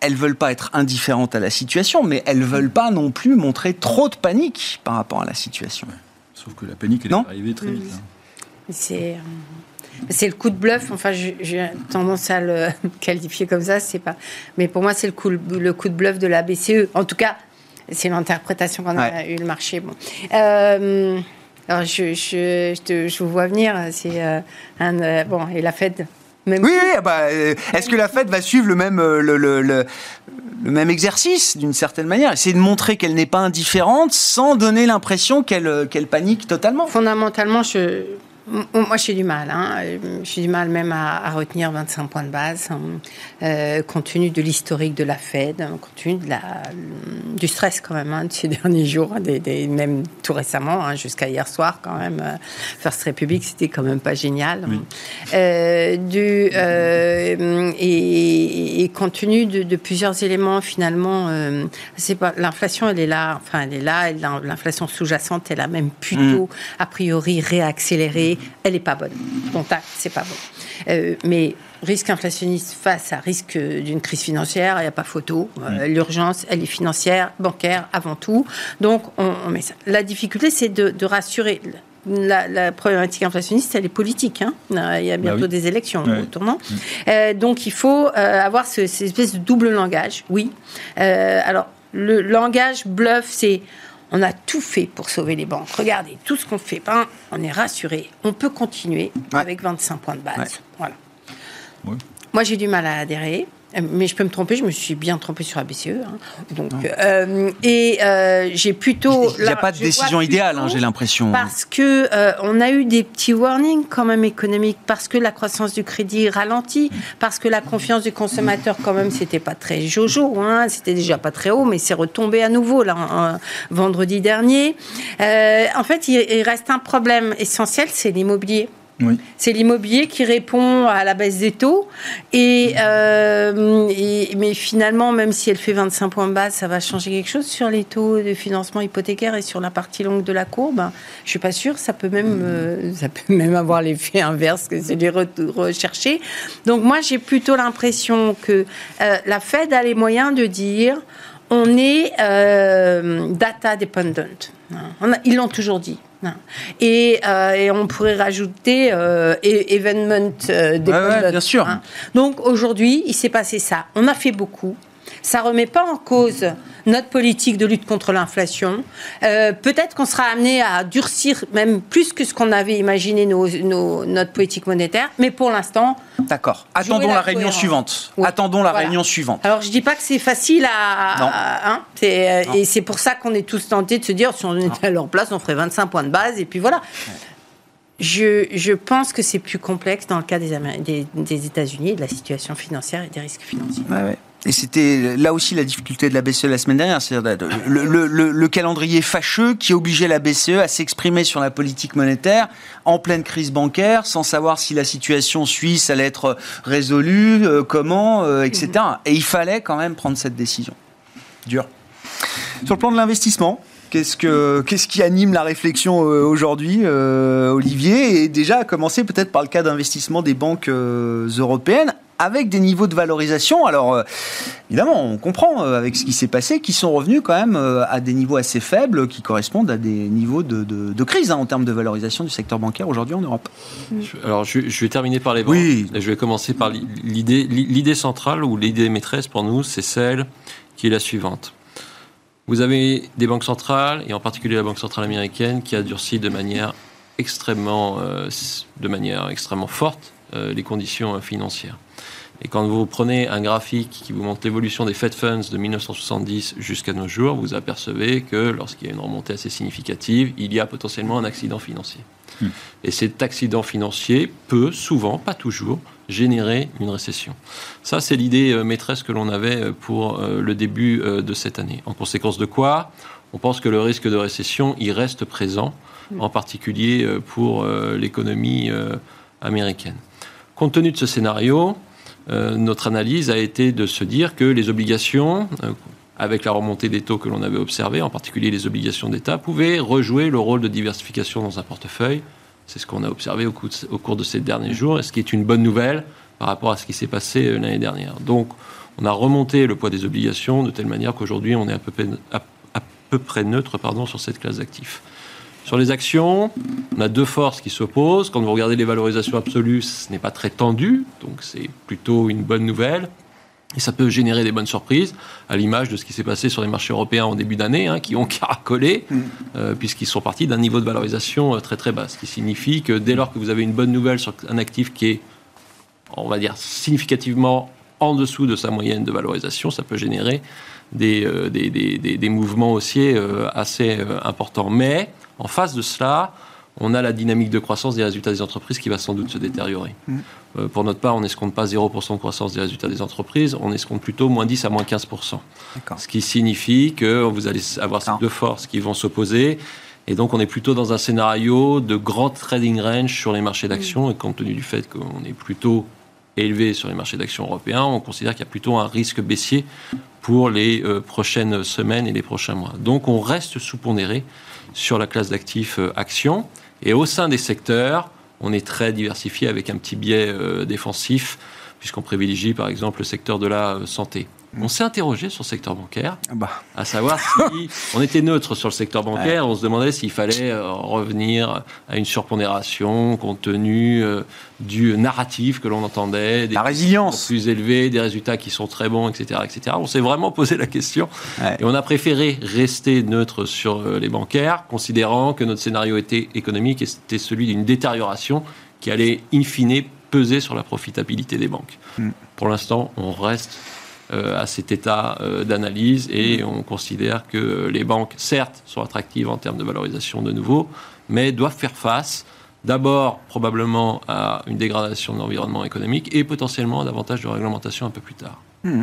A: elles veulent pas être indifférentes à la situation, mais elles veulent pas non plus montrer trop de panique par rapport à la situation.
C: Sauf que la panique, elle
A: Non
C: est arrivée très vite. hein.
E: C'est euh, c'est le coup de bluff. Enfin, j'ai tendance à le qualifier comme ça. C'est pas. Mais pour moi, c'est le coup, le coup de bluff de la BCE. En tout cas, c'est l'interprétation qu'on a eu le marché. Bon. Euh, alors, je, je, je, te- je vous vois venir. C'est euh, un euh, bon et la Fed. Même
A: Oui, oui, ah bah, est-ce que la Fed va suivre le même, le, le- le- le même exercice d'une certaine manière? Essayer de montrer qu'elle n'est pas indifférente sans donner l'impression qu'elle panique totalement.
E: Fondamentalement, je, moi, j'ai du mal. Hein. J'ai du mal même à, à retenir 25 points de base, hein. Euh, compte tenu de l'historique de la Fed, hein, compte tenu de la, du stress quand même hein, de ces derniers jours, hein, des, des- même tout récemment, hein, jusqu'à hier soir quand même. euh, First Republic, c'était quand même pas génial.
C: Oui.
E: Euh, du, euh, et, et compte tenu de, de plusieurs éléments, finalement, euh, c'est pas l'inflation, elle est là. Enfin, elle est là. L'inflation sous-jacente, elle a même plutôt a priori réaccéléré. Elle est pas bonne. Contact, c'est pas bon. Euh, mais risque inflationniste face à risque d'une crise financière, il n'y a pas photo. Euh, L'urgence, elle est financière, bancaire avant tout. Donc, on, on met ça. La difficulté, c'est de, de rassurer. La, la problématique inflationniste, elle est politique. hein. Euh, Il y a bientôt
C: oui.
E: des élections
C: Ouais.
E: au tournant. Euh, donc, il faut euh, avoir ce, cette espèce de double langage. Oui. Euh, alors, le langage bluff, c'est on a tout fait pour sauver les banques. Regardez, tout ce qu'on fait, ben, on est rassuré. On peut continuer
A: Ouais.
E: avec 25 points de base.
A: Ouais.
E: Voilà.
C: Ouais.
E: Moi, j'ai du mal à adhérer. Mais je peux me tromper, je me suis bien trompée sur la BCE. hein. Donc, euh, et euh, j'ai plutôt.
A: Il n'y a pas de décision idéale, hein, j'ai l'impression.
E: Parce que euh, on a eu des petits warnings quand même économiques, parce que la croissance du crédit ralentit, parce que la confiance du consommateur quand même c'était pas très jojo, hein, c'était déjà pas très haut, mais c'est retombé à nouveau là en- en- vendredi dernier. En fait, il, il reste un problème essentiel, c'est l'immobilier. C'est l'immobilier qui répond à la baisse des taux. Et, euh, mais finalement, même si elle fait 25 points de base, ça va changer quelque chose sur les taux de financement hypothécaire et sur la partie longue de la courbe? Je suis pas sûre. Ça peut même, euh, ça peut même avoir l'effet inverse que celui re- recherché. Donc moi, j'ai plutôt l'impression que euh, la Fed a les moyens de dire on est data dependent. On a- ils l'ont toujours dit. Et, euh, et on pourrait rajouter euh, eventment euh,
A: ouais, bien sûr.
E: hein. Donc aujourd'hui, il s'est passé ça. On a fait beaucoup. Ça remet pas en cause notre politique de lutte contre l'inflation. Euh, peut-être qu'on sera amené à durcir même plus que ce qu'on avait imaginé notre politique monétaire, mais pour l'instant.
A: D'accord. Attendons la, réunion suivante. Attendons la réunion suivante.
E: Alors je dis pas que c'est facile à. Hein, euh, et c'est pour ça qu'on est tous tentés de se dire si on était à leur place, on ferait 25 points de base et puis voilà. Je, je, pense que c'est plus complexe dans le cas des, des, des États-Unis, de la situation financière et des risques financiers.
A: Ouais, ouais. Et c'était là aussi la difficulté de la BCE la semaine dernière, c'est-à-dire le, le, le, le, calendrier fâcheux qui obligeait la BCE à s'exprimer sur la politique monétaire en pleine crise bancaire, sans savoir si la situation suisse allait être résolue, euh, comment, euh, etc. Et il fallait quand même prendre cette décision. Dur. Sur le plan de l'investissement, Qu'est-ce, que, qu'est-ce qui anime la réflexion euh, aujourd'hui, Olivier? Et déjà, à commencer peut-être par le cas d'investissement des banques européennes avec des niveaux de valorisation. Alors, euh, évidemment, on comprend euh, avec ce qui s'est passé qu'ils sont revenus quand même euh, à des niveaux assez faibles qui correspondent à des niveaux de, crise hein, en termes de valorisation du secteur bancaire aujourd'hui en Europe.
D: Alors, je, vais terminer par les banques.
A: Oui.
D: je vais commencer par l'idée, l'idée centrale ou l'idée maîtresse pour nous, c'est celle qui est la suivante. Vous avez des banques centrales, et en particulier la Banque centrale américaine, qui a durci de manière extrêmement, de manière extrêmement forte les conditions financières. Et quand vous prenez un graphique qui vous montre l'évolution des Fed Funds de 1970 jusqu'à nos jours, vous apercevez que lorsqu'il y a une remontée assez significative, il y a potentiellement un accident financier. Hmm. Et cet accident financier peut souvent, pas toujours, générer une récession. Ça, c'est l'idée euh, maîtresse que l'on avait euh, pour euh, le début de cette année. En conséquence de quoi On pense que le risque de récession, y reste présent, hmm. en particulier pour l'économie américaine. Compte tenu de ce scénario, euh, notre analyse a été de se dire que les obligations, euh, avec la remontée des taux que l'on avait observé, en particulier les obligations d'État, pouvaient rejouer le rôle de diversification dans un portefeuille. C'est ce qu'on a observé au, cours de ces derniers jours, et ce qui est une bonne nouvelle par rapport à ce qui s'est passé euh, l'année dernière. Donc, on a remonté le poids des obligations de telle manière qu'aujourd'hui, on est à peu près, à, peu près neutre pardon, sur cette classe d'actifs. Sur les actions, on a deux forces qui s'opposent. Quand vous regardez les valorisations absolues, ce n'est pas très tendu, donc c'est plutôt une bonne nouvelle. Et ça peut générer des bonnes surprises, à l'image de ce qui s'est passé sur les marchés européens en début d'année, hein, qui ont caracolé, mm. euh, puisqu'ils sont partis d'un niveau de valorisation euh, très très bas. Ce qui signifie que dès lors que vous avez une bonne nouvelle sur un actif qui est, on va dire, significativement en dessous de sa moyenne de valorisation, ça peut générer des, euh, des, des, des, mouvements haussiers assez importants. Mais en face de cela, on a la dynamique de croissance des résultats des entreprises qui va sans doute se détériorer. Mm. Euh, pour notre part, on n'escompte pas 0% de croissance des résultats des entreprises, on escompte plutôt moins 10 à moins 15%. Ce qui signifie que vous allez avoir ces deux forces qui vont s'opposer. Et donc, on est plutôt dans un scénario de grand trading range sur les marchés d'actions. Mm. Et compte tenu du fait qu'on est plutôt élevé sur les marchés d'actions européens, on considère qu'il y a plutôt un risque baissier pour les euh, prochaines semaines et les prochains mois. Donc, on reste sous-pondéré sur la classe d'actifs euh, actions. Et au sein des secteurs, on est très diversifié avec un petit biais euh, défensif, puisqu'on privilégie par exemple le secteur de la euh, santé. On s'est interrogé sur le secteur bancaire, ah bah. à savoir si on était neutre sur le secteur bancaire, on se demandait s'il fallait euh, revenir à une surpondération compte tenu euh, du narratif que l'on entendait,
A: des la résilience
D: plus élevés, des résultats qui sont très bons, etc., etc. On s'est vraiment posé la question et on a préféré rester neutre sur euh, les bancaires, considérant que notre scénario était économique et c'était celui d'une détérioration qui allait in fine peser sur la profitabilité des banques. Hmm. Pour l'instant, on reste à cet état euh, d'analyse et on considère que les banques, certes, sont attractives en termes de valorisation de nouveau, mais doivent faire face d'abord probablement à une dégradation de l'environnement économique et potentiellement à davantage de réglementation un peu plus tard.
A: Hmm.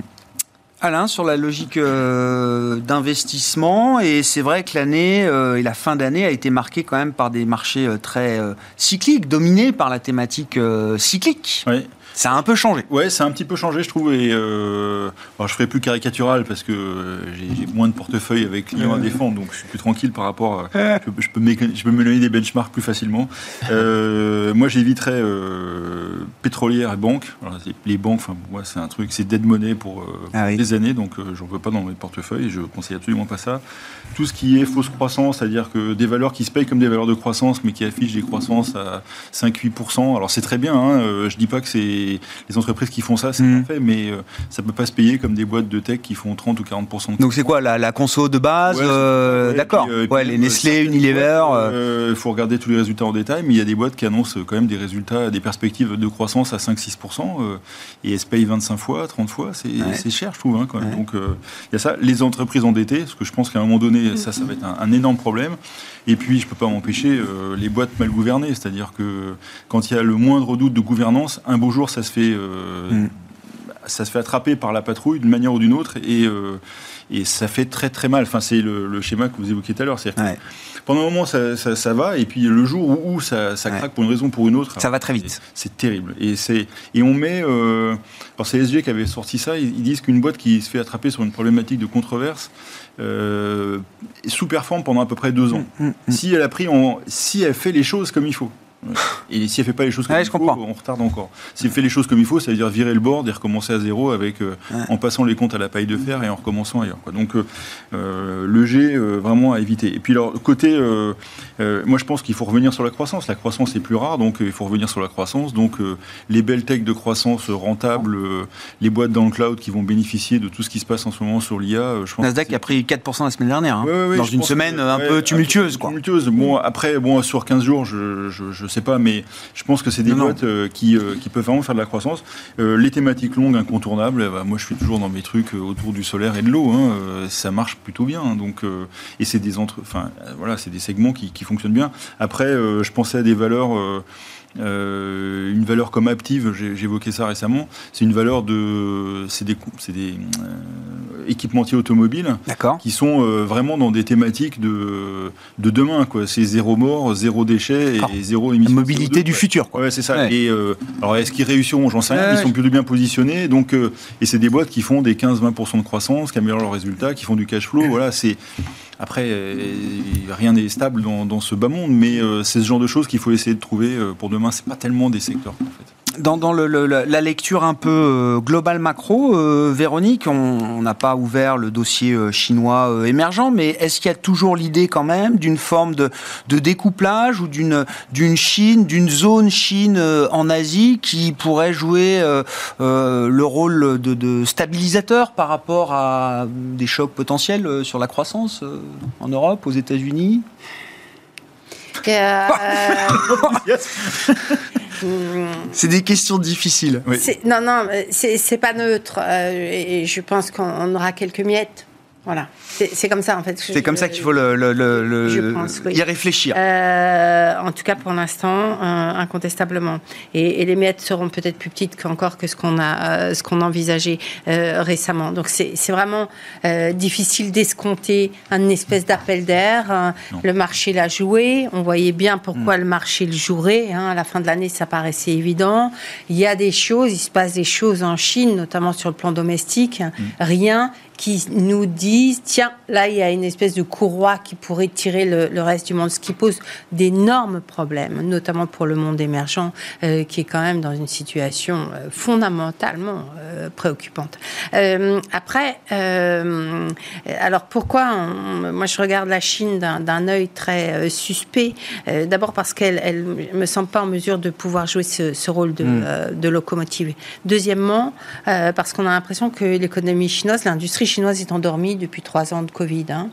A: Alain, sur la logique euh, d'investissement, et c'est vrai que l'année et la fin d'année a été marquée quand même par des marchés très cycliques, dominés par la thématique cyclique.
C: Oui.
A: Ça a un peu changé.
C: Ouais, ça a un petit peu changé, je trouve. Et euh, alors, je ferai plus caricatural parce que euh, j'ai moins de portefeuille avec clients à défendre, donc je suis plus tranquille par rapport. À, je, peux, je, peux je donner des benchmarks plus facilement. Euh, moi, j'éviterais euh, pétrolière et banque. les banques, enfin, moi, c'est un truc, c'est dead money pour euh, ah des années, donc euh, j'en veux pas dans mes portefeuilles. Je conseille absolument pas ça. Tout ce qui est fausse croissance, c'est-à-dire que des valeurs qui se payent comme des valeurs de croissance, mais qui affichent des croissances à 5-8%. Alors c'est très bien. Hein, je dis pas que c'est les, les entreprises qui font ça, c'est
A: Mm.
C: parfait, mais euh, ça peut pas se payer comme des boîtes de tech qui font 30 ou 40 de
A: Donc c'est quoi la, la conso de base
C: Ouais,
A: euh, D'accord. ouais, les
C: euh,
A: Nestlé, Unilever.
C: Il faut regarder tous les résultats en détail, mais il y a des boîtes qui annoncent quand même des résultats, des perspectives de croissance à 5-6%, euh, et elles se payent 25 fois, 30 fois, c'est
A: Ouais.
C: cher, je trouve. hein, quand même. Donc il y a ça. Les entreprises endettées, parce que je pense qu'à un moment donné, ça, ça va être un, un énorme problème. Et puis, je peux pas m'empêcher euh, les boîtes mal gouvernées, c'est-à-dire que quand il y a le moindre doute de gouvernance, un beau jour, ça se fait. euh,
A: Mm.
C: Ça se fait attraper par la patrouille d'une manière ou d'une autre et, euh, et ça fait très très mal. Enfin, c'est le, le schéma que vous évoquiez tout à l'heure.
A: Ouais.
C: pendant un moment, ça, ça- ça va, et puis le jour où, où ça, ça
A: Ouais.
C: craque pour une raison ou pour une autre,
A: Ça va très vite.
C: c'est- terrible. Et, c'est, et on met. Euh, alors, c'est SG qui avait sorti ça. Ils, ils disent qu'une boîte qui se fait attraper sur une problématique de controverse euh, sous-performe pendant à peu près deux ans.
A: Mm, mm, mm.
C: Si elle a pris en, si elle fait les choses comme il faut. Et si elle fait pas les choses comme
A: Ouais,
C: il faut,
A: comprends.
C: on retarde encore. Si elle fait les choses comme il faut, ça veut dire virer le board et recommencer à zéro avec euh,
A: Ouais.
C: en passant les comptes à la paille de fer et en recommençant ailleurs. Quoi. Donc euh, euh, le G euh, vraiment à éviter. Et puis alors côté, moi je pense qu'il faut revenir sur la croissance. La croissance est plus rare, donc il faut revenir sur la croissance. Donc les belles techs de croissance rentables, les boîtes dans le cloud qui vont bénéficier de tout ce qui se passe en ce moment sur l'IA. je pense
A: Nasdaq a pris 4% la semaine dernière, hein,
C: Ouais,
A: dans une semaine
C: que-
A: un peu tumultueuse. Quoi.
C: Tumultueuse. Bon, après, bon, sur 15 jours, je, je, je sais pas, mais je pense que c'est des
A: Non,
C: boîtes euh, qui, euh, qui peuvent vraiment faire de la croissance. Euh, les thématiques longues, incontournables, eh ben, moi je suis toujours dans mes trucs autour du solaire et de l'eau. hein, ça marche plutôt bien. hein, donc, et c'est des, entre... enfin, voilà, c'est des segments qui, qui fonctionnent bien. Après, je pensais à des valeurs. Euh, une valeur comme Active, évoqué ça récemment, c'est une valeur de. C'est des, des euh, équipementiers automobiles qui sont euh, vraiment dans des thématiques de, de demain. quoi. C'est zéro mort, zéro déchet et zéro
A: La
C: émission. de
A: mobilité
C: CO2,
A: du futur. Quoi.
C: Ouais, c'est ça.
A: Ouais.
C: Et alors, est-ce qu'ils réussiront? J'en sais rien. Ils sont plutôt bien positionnés. Donc, et c'est des boîtes qui font des 15-20% de croissance, qui améliorent leurs résultats, qui font du cash flow. Voilà, c'est après euh, rien n'est stable dans, ce bas monde, mais euh, c'est ce genre de choses qu'il faut essayer de trouver euh, pour demain. C'est pas tellement des secteurs en fait.
A: Dans, le- la lecture un peu euh, globale macro, euh, Véronique, on n'a pas ouvert le dossier euh, chinois émergent, mais est-ce qu'il y a toujours l'idée quand même d'une forme de, découplage ou d'une Chine, d'une zone Chine en Asie qui pourrait jouer le rôle de, de stabilisateur par rapport à des chocs potentiels sur la croissance en Europe, aux États-Unis?
E: Euh,
A: C'est des questions difficiles.
C: Oui.
E: non, non, c'est c'est pas neutre. euh, et je pense qu'on aura quelques miettes. Voilà. C'est comme ça, en fait.
A: C'est comme ça qu'il faut le, le- le- le-
E: Je pense, oui.
A: y réfléchir.
E: Euh, en tout cas, pour l'instant, euh, incontestablement. Et, et les miettes seront peut-être plus petites qu'encore que ce qu'on a, euh, ce qu'on envisageait euh, récemment. Donc, c'est vraiment euh, difficile d'escompter un espèce d'appel d'air. Le marché l'a joué. On voyait bien pourquoi le marché le jouerait. hein. À la fin de l'année, ça paraissait évident. Il y a des choses, il se passe des choses en Chine, notamment sur le plan domestique. Rien qui nous disent, tiens, là, il y a une espèce de courroie qui pourrait tirer le, le reste du monde, ce qui pose d'énormes problèmes, notamment pour le monde émergent, euh, qui est quand même dans une situation euh, fondamentalement euh, préoccupante. Après, alors pourquoi on- moi je regarde la Chine d'un- œil très suspect D'abord parce qu'elle elle me semble pas en mesure de pouvoir jouer ce, ce rôle de, euh, de locomotive. Deuxièmement, parce qu'on a l'impression que l'économie chinoise, l'industrie chinoise est endormie depuis trois ans de Covid. hein.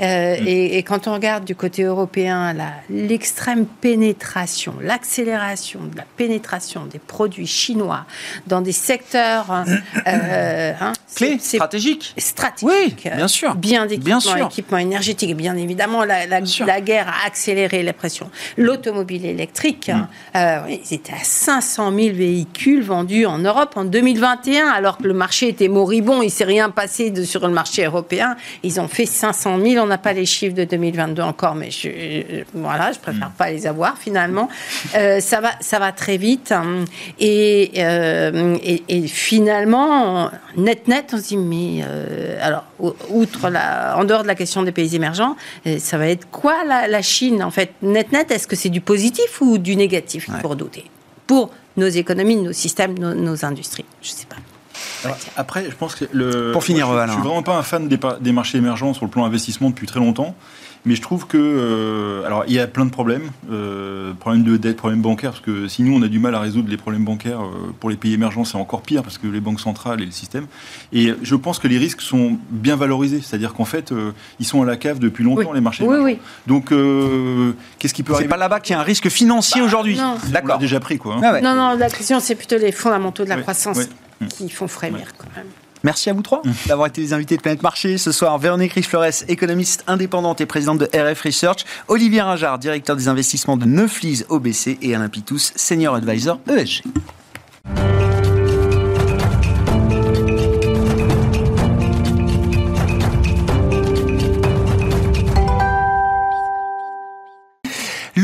E: Euh, et, et quand on regarde du côté européen l'extrême pénétration, l'accélération de la pénétration des produits chinois dans des secteurs hein, euh, hein,
A: Clé,
E: c'est- c'est
A: stratégique.
E: stratégique.
A: Oui, bien sûr.
E: Bien d'équipement, équipement énergétique. Et bien évidemment, la, la-
A: sûr.
E: la guerre a accéléré la pression. L'automobile électrique,
A: Mm.
E: euh, ils étaient à 500 000 véhicules vendus en Europe en 2021, alors que le marché était moribond. Il s'est rien passé de, sur le marché européen. Ils ont fait 500 000. On n'a pas les chiffres de 2022 encore, mais je, je- voilà, je préfère pas les avoir finalement. Euh, ça va, ça va très vite. hein. Et, euh, et, et finalement, net net, on se dit mais euh, alors outre la, en dehors de la question des pays émergents, ça va être quoi la, la Chine en fait? Net net, est-ce que c'est du positif ou du négatif qu'il faut redouter? Pour nos économies, nos systèmes, nos, nos industries Je sais pas.
C: Alors, après, je pense que le.
A: Pour finir,
C: moi, je, je suis vraiment pas un fan des, marchés émergents sur le plan investissement depuis très longtemps. Mais je trouve que. Euh, alors, il y a plein de problèmes. Euh, problèmes de dette, problèmes bancaires, parce que si nous, on a du mal à résoudre les problèmes bancaires euh, pour les pays émergents, c'est encore pire, parce que les banques centrales et le système. Et je pense que les risques sont bien valorisés. C'est-à-dire qu'en fait, euh, ils sont à la cave depuis longtemps, les marchés.
B: Oui, oui.
C: Donc, qu'est-ce qui peut arriver
A: C'est pas là-bas qu'il y a un risque financier
B: Bah,
A: aujourd'hui.
E: non.
C: On l'a
A: D'accord.
C: déjà pris, quoi. hein.
A: Ah ouais.
E: Non, non, la question, c'est plutôt les fondamentaux de la croissance. Qui font frémir quand même.
A: Merci à vous trois d'avoir été les invités de Planète Marché ce soir. Véronique Riche-Flores, économiste indépendante et présidente de RF Research. Olivier Ringard, directeur des investissements de Neuflis OBC. Et Alain Pitous, senior advisor ESG.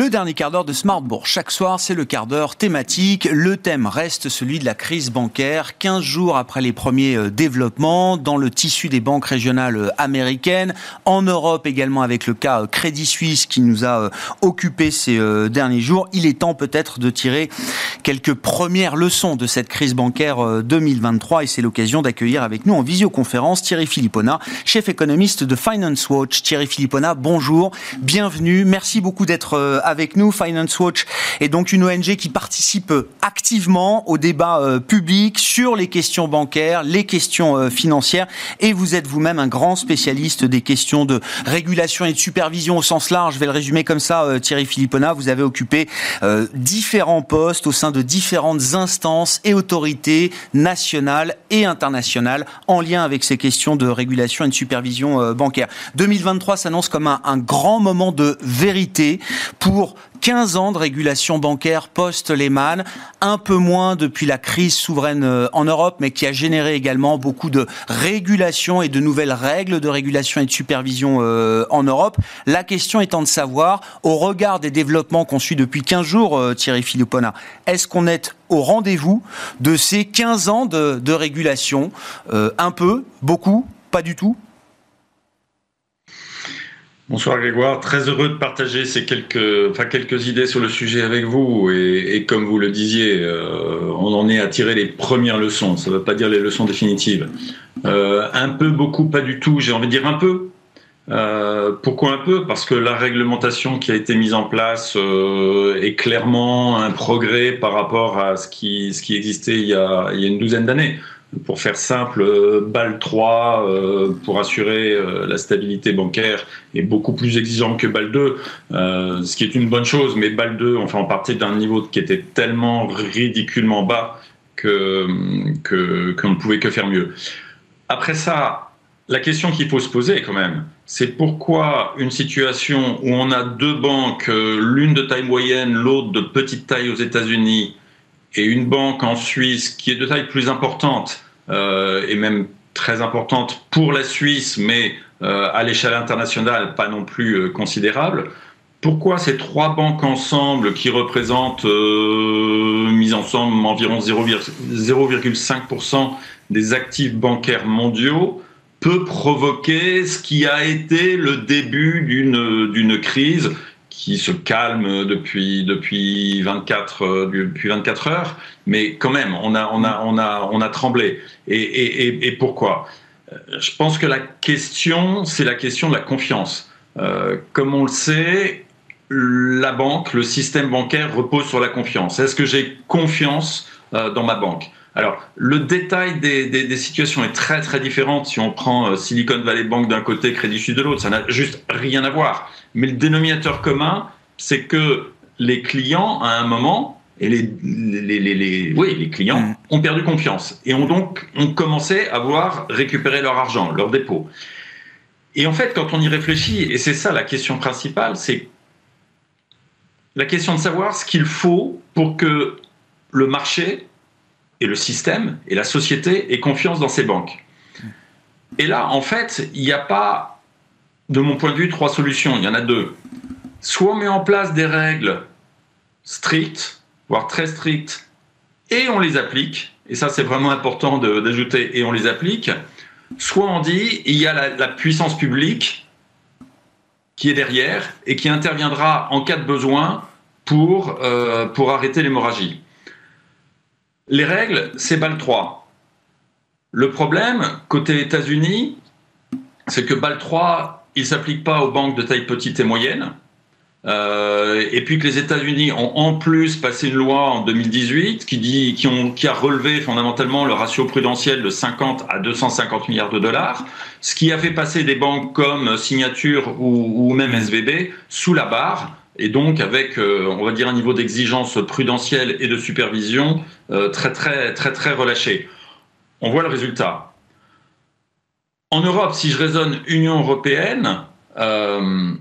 A: Le dernier quart d'heure de Smartbourg. Chaque soir, c'est le quart d'heure thématique. Le thème reste celui de la crise bancaire. 15 jours après les premiers euh, développements dans le tissu des banques régionales euh, américaines. En Europe également avec le cas euh, Crédit Suisse qui nous a occupé ces derniers jours. Il est temps peut-être de tirer quelques premières leçons de cette crise bancaire euh, 2023 et c'est l'occasion d'accueillir avec nous en visioconférence Thierry Philippona, chef économiste de Finance Watch. Thierry Philippona, bonjour, bienvenue, merci beaucoup d'être avec nous. Finance Watch est donc une ONG qui participe activement au débat euh, public sur les questions bancaires, les questions euh, financières et vous êtes vous-même un grand spécialiste des questions de régulation et de supervision au sens large. Je vais le résumer comme ça, euh, Thierry Philippona. Vous avez occupé différents postes au sein de différentes instances et autorités nationales et internationales en lien avec ces questions de régulation et de supervision bancaire. 2023 s'annonce comme un grand moment de vérité pour 15 ans de régulation bancaire post-Lehman, un peu moins depuis la crise souveraine euh, en Europe, mais qui a généré également beaucoup de régulation et de nouvelles règles de régulation et de supervision euh, en Europe. La question étant de savoir, au regard des développements qu'on suit depuis 15 jours, euh, Thierry Philippona, est-ce qu'on est au rendez-vous de ces 15 ans de, régulation Un peu, beaucoup, pas du tout
F: Bonsoir Grégoire, très heureux de partager ces quelques, idées sur le sujet avec vous. Et, comme vous le disiez, euh, on en est à tirer les premières leçons. Ça ne veut pas dire les leçons définitives. Euh, un peu, beaucoup, pas du tout. J'ai envie de dire un peu. Euh, pourquoi un peu? Parce que la réglementation qui a été mise en place est clairement un progrès par rapport à ce qui, existait il y a une douzaine d'années. Pour faire simple, euh, BAL 3, euh, pour assurer euh, la stabilité bancaire, est beaucoup plus exigeant que BAL 2, euh, ce qui est une bonne chose, mais BAL 2, on fait en partie d'un niveau qui était tellement ridiculement bas que qu'on ne pouvait que faire mieux. Après ça, la question qu'il faut se poser quand même, c'est pourquoi une situation où on a deux banques, l'une de taille moyenne, l'autre de petite taille aux États-Unis, et une banque en Suisse qui est de taille plus importante euh, et même très importante pour la Suisse, mais euh, à l'échelle internationale pas non plus euh, considérable. Pourquoi ces trois banques ensemble, qui représentent, euh, mises ensemble, environ 0,5% des actifs bancaires mondiaux, peut provoquer ce qui a été le début d'une d'une crise qui se calme depuis depuis 24 euh, depuis 24 heures, mais quand même on a on a on a on a tremblé. Et et, et, pourquoi? Euh, Je pense que la question c'est la question de la confiance. Euh, comme on le sait, la banque, le système bancaire repose sur la confiance. Est-ce que j'ai confiance dans ma banque? Alors, le détail des, des, des, situations est très très différent si on prend euh, Silicon Valley Bank d'un côté, Crédit Suisse de l'autre. Ça n'a juste rien à voir. Mais le dénominateur commun, c'est que les clients, à un moment, et les, les, les, les oui, les clients
A: Mmh.
F: ont perdu confiance et ont donc ont commencé à vouloir récupérer leur argent, leur dépôt. Et en fait, quand on y réfléchit, et c'est ça la question principale, c'est la question de savoir ce qu'il faut pour que le marché et le système et la société aient confiance dans ces banques. Et là, en fait, il n'y a pas, de mon point de vue, trois solutions. Il y en a deux. Soit on met en place des règles strictes, voire très strictes, et on les applique, et ça c'est vraiment important d'ajouter, et on les applique, soit on dit il y a la, la puissance publique qui est derrière et qui interviendra en cas de besoin pour, euh, pour arrêter l'hémorragie. Les règles, c'est BAL 3. Le problème, côté États-Unis, c'est que BAL 3 il ne s'applique pas aux banques de taille petite et moyenne. Euh, et puis que les États-Unis ont en plus passé une loi en 2018 qui, dit, qui, a relevé fondamentalement le ratio prudentiel de 50 à 250 milliards de dollars, ce qui a fait passer des banques comme Signature ou, même SVB sous la barre, et donc avec, euh, un niveau d'exigence prudentielle et de supervision euh, très, très, très, très relâché. On voit le résultat. En Europe, si je raisonne Union européenne, euh,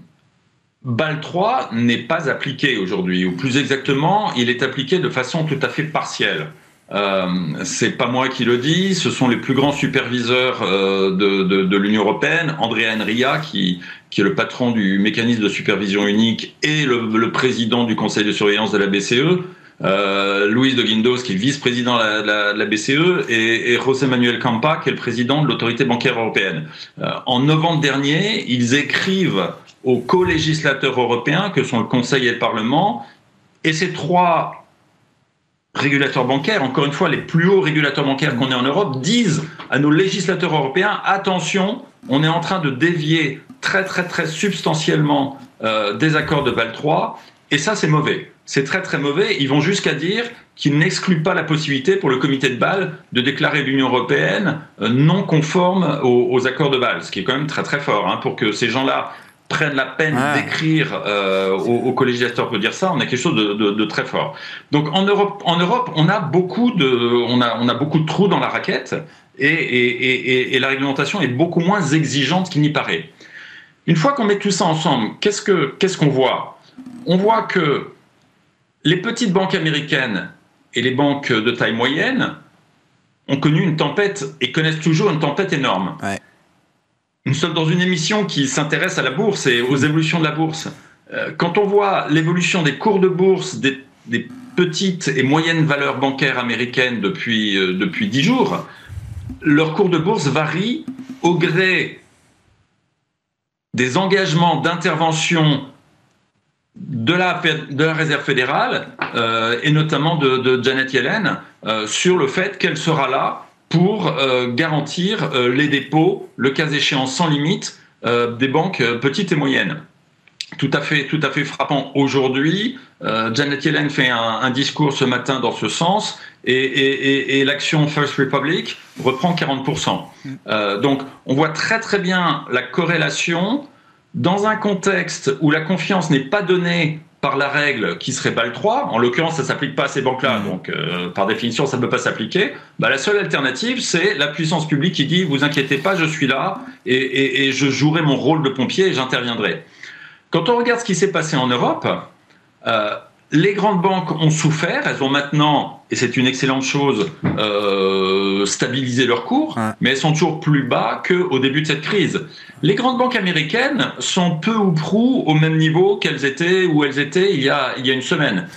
F: BAL 3 n'est pas appliqué aujourd'hui, ou plus exactement, il est appliqué de façon tout à fait partielle. Euh, c'est pas moi qui le dis, ce sont les plus grands superviseurs euh, de, l'Union européenne, Andrea Enria, qui, qui est le patron du mécanisme de supervision unique et le, président du conseil de surveillance de la BCE, euh, Luis de Guindos, qui est vice-président de la, BCE, et, et, José Manuel Campa, qui est le président de l'autorité bancaire européenne. Euh, en novembre dernier, ils écrivent aux co-législateurs européens que sont le Conseil et le Parlement. Et ces trois régulateurs bancaires, encore une fois les plus hauts régulateurs bancaires qu'on ait en Europe, disent à nos législateurs européens, attention, on est en train de dévier très très très substantiellement euh, des accords de Bâle 3, et ça c'est mauvais. C'est très très mauvais. Ils vont jusqu'à dire qu'ils n'excluent pas la possibilité pour le comité de Bâle de déclarer l'Union européenne euh, non conforme aux, accords de Bâle, ce qui est quand même très très fort, hein, pour que ces gens-là prennent la peine d'écrire euh, au, collégiateur pour dire ça, on a quelque chose de, très fort. Donc en Europe, en Europe, on a beaucoup de, on a, on a beaucoup de trous dans la raquette et, et, la réglementation est beaucoup moins exigeante qu'il n'y paraît. Une fois qu'on met tout ça ensemble, qu'est-ce que qu'est-ce qu'on voit? On voit que les petites banques américaines et les banques de taille moyenne ont connu une tempête et connaissent toujours une tempête énorme. Ouais. Nous sommes dans une émission qui s'intéresse à la bourse et aux évolutions de la bourse. Euh, quand on voit l'évolution des cours de bourse des, petites et moyennes valeurs bancaires américaines depuis, euh, depuis 10 jours, leur cours de bourse varie au gré des engagements d'intervention de la, de la Réserve fédérale euh, et notamment de, de Janet Yellen sur le fait qu'elle sera là pour euh, garantir euh, les dépôts, le cas échéant sans limite, euh, des banques petites et moyennes. Tout à fait, tout à fait frappant aujourd'hui. Janet Yellen fait un, discours ce matin dans ce sens et, l'action First Republic reprend 40%. Mm. donc on voit très très bien la corrélation dans un contexte où la confiance n'est pas donnée par la règle qui serait BAL 3, en l'occurrence ça s'applique pas à ces banques-là, mmh. donc euh, par définition ça ne peut pas s'appliquer, bah, la seule alternative c'est la puissance publique qui dit vous inquiétez pas, je suis là et, je jouerai mon rôle de pompier et j'interviendrai. Quand on regarde ce qui s'est passé en Europe, euh, les grandes banques ont souffert, elles ont maintenant, et c'est une excellente chose, euh, stabilisé leur cours, mais elles sont toujours plus bas qu'au début de cette crise. Les grandes banques américaines sont peu ou prou au même niveau qu'elles étaient où elles étaient il y a, il y a une semaine.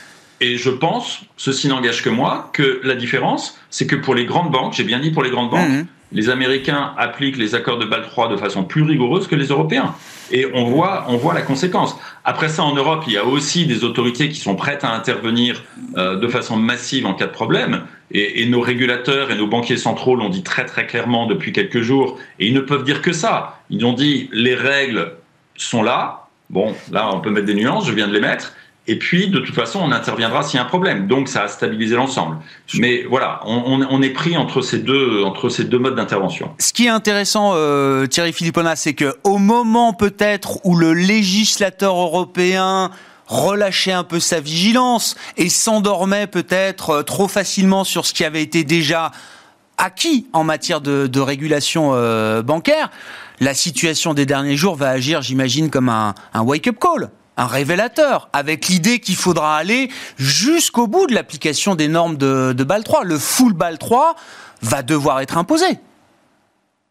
F: Et je pense, ceci n'engage que moi, que la différence, c'est que pour les grandes banques, j'ai bien dit pour les grandes banques, mmh les Américains appliquent les accords de Bâle 3 de façon plus rigoureuse que les Européens. Et on voit, on voit la conséquence. Après ça, en Europe, il y a aussi des autorités qui sont prêtes à intervenir euh, de façon massive en cas de problème. Et, nos régulateurs et nos banquiers centraux l'ont dit très très clairement depuis quelques jours. Et ils ne peuvent dire que ça. Ils ont dit les règles sont là. Bon, là, on peut mettre des nuances, je viens de les mettre. Et puis, de toute façon, on interviendra s'il y a un problème. Donc, ça a stabilisé l'ensemble. Mais voilà, on, est pris entre ces deux, modes d'intervention.
A: Ce qui est intéressant, euh, Thierry Philippona, c'est que au moment peut-être où le législateur européen relâchait un peu sa vigilance et s'endormait peut-être euh, trop facilement sur ce qui avait été déjà acquis en matière de, régulation euh, bancaire, la situation des derniers jours va agir, j'imagine, comme un wake-up call un révélateur, avec l'idée qu'il faudra aller jusqu'au bout de l'application des normes de, de BAL 3. Le full BAL 3 va devoir être imposé.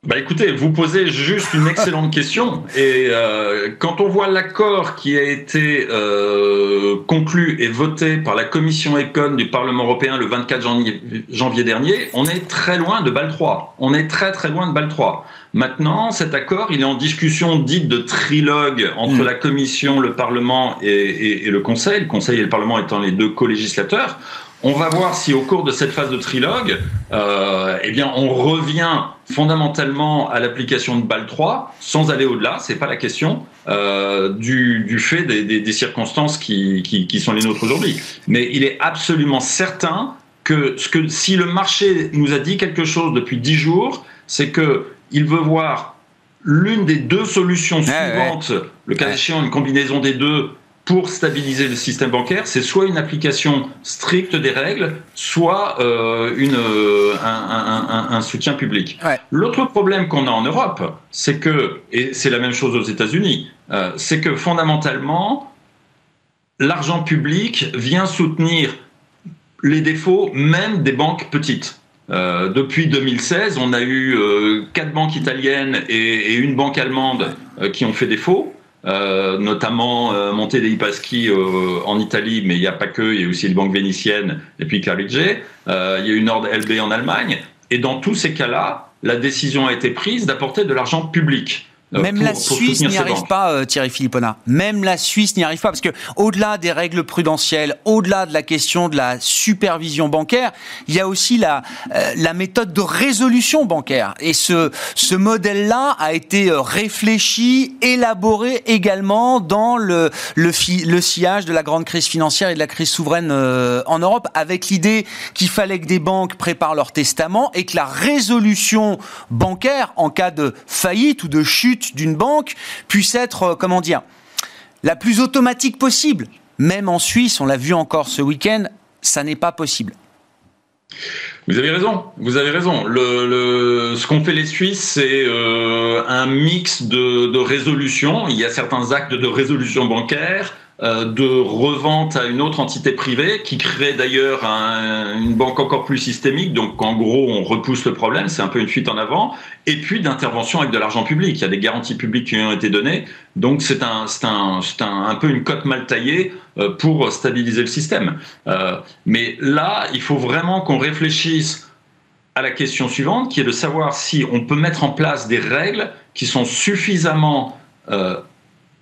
F: Bah écoutez, vous posez juste une excellente question. Et euh, quand on voit l'accord qui a été euh, conclu et voté par la commission Econ du Parlement européen le 24 janvier, janvier dernier, on est très loin de BAL 3. On est très très loin de BAL 3. Maintenant, cet accord, il est en discussion dite de trilogue entre mm. la Commission, le Parlement et, le Conseil, le Conseil et le Parlement étant les deux co-législateurs. On va voir si au cours de cette phase de trilogue, euh, eh bien, on revient fondamentalement à l'application de BAL 3, sans aller au-delà, c'est pas la question, euh, du, du, fait des, des, des circonstances qui, qui, qui, sont les nôtres aujourd'hui. Mais il est absolument certain que, ce que si le marché nous a dit quelque chose depuis dix jours, c'est que il veut voir l'une des deux solutions suivantes, ouais. le cas échéant, une combinaison des deux, pour stabiliser le système bancaire, c'est soit une application stricte des règles, soit euh, une, euh, un, un, un, soutien public. Ouais. L'autre problème qu'on a en Europe, c'est que, et c'est la même chose aux États-Unis, euh, c'est que fondamentalement, l'argent public vient soutenir les défauts même des banques petites. Euh, depuis 2016, on a eu euh, quatre banques italiennes et, et une banque allemande euh, qui ont fait défaut. Euh, notamment euh, Monte dei Paschi euh, en Italie, mais il n'y a pas que, il y a aussi les banques vénitiennes et puis Carige. Euh, il y a eu Nord LB en Allemagne. Et dans tous ces cas-là, la décision a été prise d'apporter de l'argent public.
A: Euh, Même pour, la Suisse n'y arrive pas, euh, Thierry Philippona. Même la Suisse n'y arrive pas parce que au-delà des règles prudentielles, au-delà de la question de la supervision bancaire, il y a aussi la euh, la méthode de résolution bancaire. Et ce ce modèle-là a été réfléchi, élaboré également dans le le, fi, le sillage de la grande crise financière et de la crise souveraine euh, en Europe, avec l'idée qu'il fallait que des banques préparent leur testament et que la résolution bancaire en cas de faillite ou de chute d'une banque puisse être, euh, comment dire, la plus automatique possible. Même en Suisse, on l'a vu encore ce week-end, ça n'est pas possible.
F: Vous avez raison, vous avez raison. Ce qu'ont fait les Suisses, c'est euh, un mix de, de résolutions. Il y a certains actes de résolution bancaire, de revente à une autre entité privée qui crée d'ailleurs un, une banque encore plus systémique. Donc en gros, on repousse le problème, c'est un peu une fuite en avant. Et puis d'intervention avec de l'argent public. Il y a des garanties publiques qui ont été données. Donc c'est un, un, un, un peu une cote mal taillée euh, pour stabiliser le système. Euh, mais là, il faut vraiment qu'on réfléchisse à la question suivante, qui est de savoir si on peut mettre en place des règles qui sont suffisamment euh,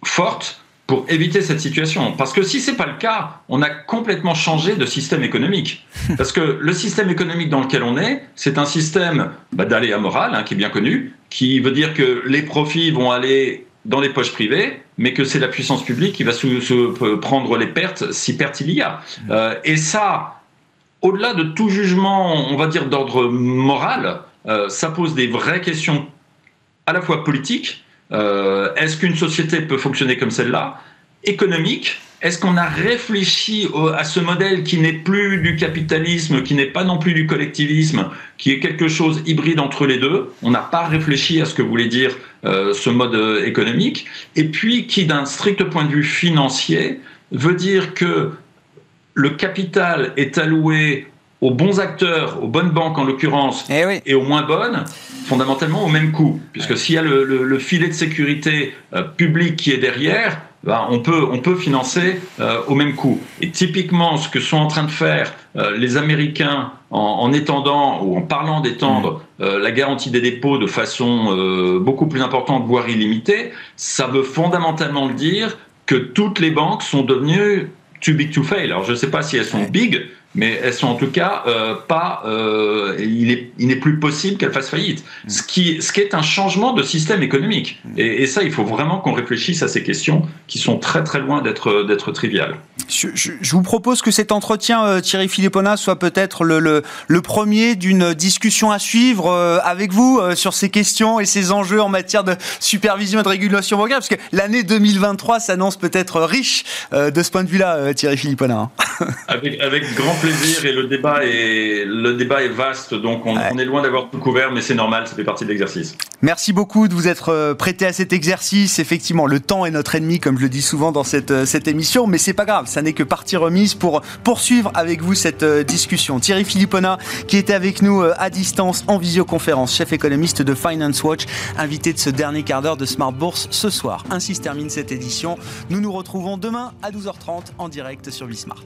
F: fortes pour éviter cette situation. Parce que si c'est pas le cas, on a complètement changé de système économique. Parce que le système économique dans lequel on est, c'est un système bah, d'aléa moral, hein, qui est bien connu, qui veut dire que les profits vont aller dans les poches privées, mais que c'est la puissance publique qui va se, se prendre les pertes si pertes il y a. Euh, et ça, au-delà de tout jugement, on va dire d'ordre moral, euh, ça pose des vraies questions à la fois politiques, euh, Est-ce qu'une société peut fonctionner comme celle-là? Économique Est-ce qu'on a réfléchi à ce modèle qui n'est plus du capitalisme, qui n'est pas non plus du collectivisme, qui est quelque chose hybride entre les deux? On n'a pas réfléchi à ce que voulait dire euh, ce mode euh, économique. Et puis qui, d'un strict point de vue financier, veut dire que le capital est alloué aux bons acteurs, aux bonnes banques en l'occurrence,
A: eh oui.
F: et aux moins bonnes, fondamentalement au même coût. Puisque s'il y a le, le, le, filet de sécurité euh, public qui est derrière, ben, on, peut, on peut financer euh, au même coût. Et typiquement, ce que sont en train de faire euh, les Américains en, en, étendant ou en parlant d'étendre mmh. la garantie des dépôts de façon beaucoup plus importante, voire illimitée, ça veut fondamentalement dire que toutes les banques sont devenues too big to fail. Alors je ne sais pas si elles sont big, mais elles sont en tout cas euh, pas. Euh, il est, il n'est plus possible qu'elles fassent faillite. Mm. Ce qui, ce qui est un changement de système économique. Mm. Et, et ça, il faut vraiment qu'on réfléchisse à ces questions qui sont très très loin d'être d'être triviales.
A: Je, je, je, vous propose que cet entretien, euh, Thierry Philippona, soit peut-être le, le, le, premier d'une discussion à suivre avec vous sur ces questions et ces enjeux en matière de supervision et de régulation bancaire, parce que l'année 2023 s'annonce peut-être riche de ce point de vue-là, Thierry Philippona.
F: avec, avec grand plaisir et le débat est, le débat est vaste, donc on, ouais. on est loin d'avoir tout couvert, mais c'est normal, ça fait partie de l'exercice.
A: Merci beaucoup de vous être prêté à cet exercice. Effectivement, le temps est notre ennemi, comme je le dis souvent dans cette, cette émission, mais c'est pas grave, ça n'est que partie remise pour poursuivre avec vous cette discussion. Thierry Philippona, qui était avec nous à distance en visioconférence, chef économiste de Finance Watch, invité de ce dernier quart d'heure de Smart Bourse ce soir. Ainsi se termine cette édition. Nous nous retrouvons demain à 12h30 en direct sur Bismart.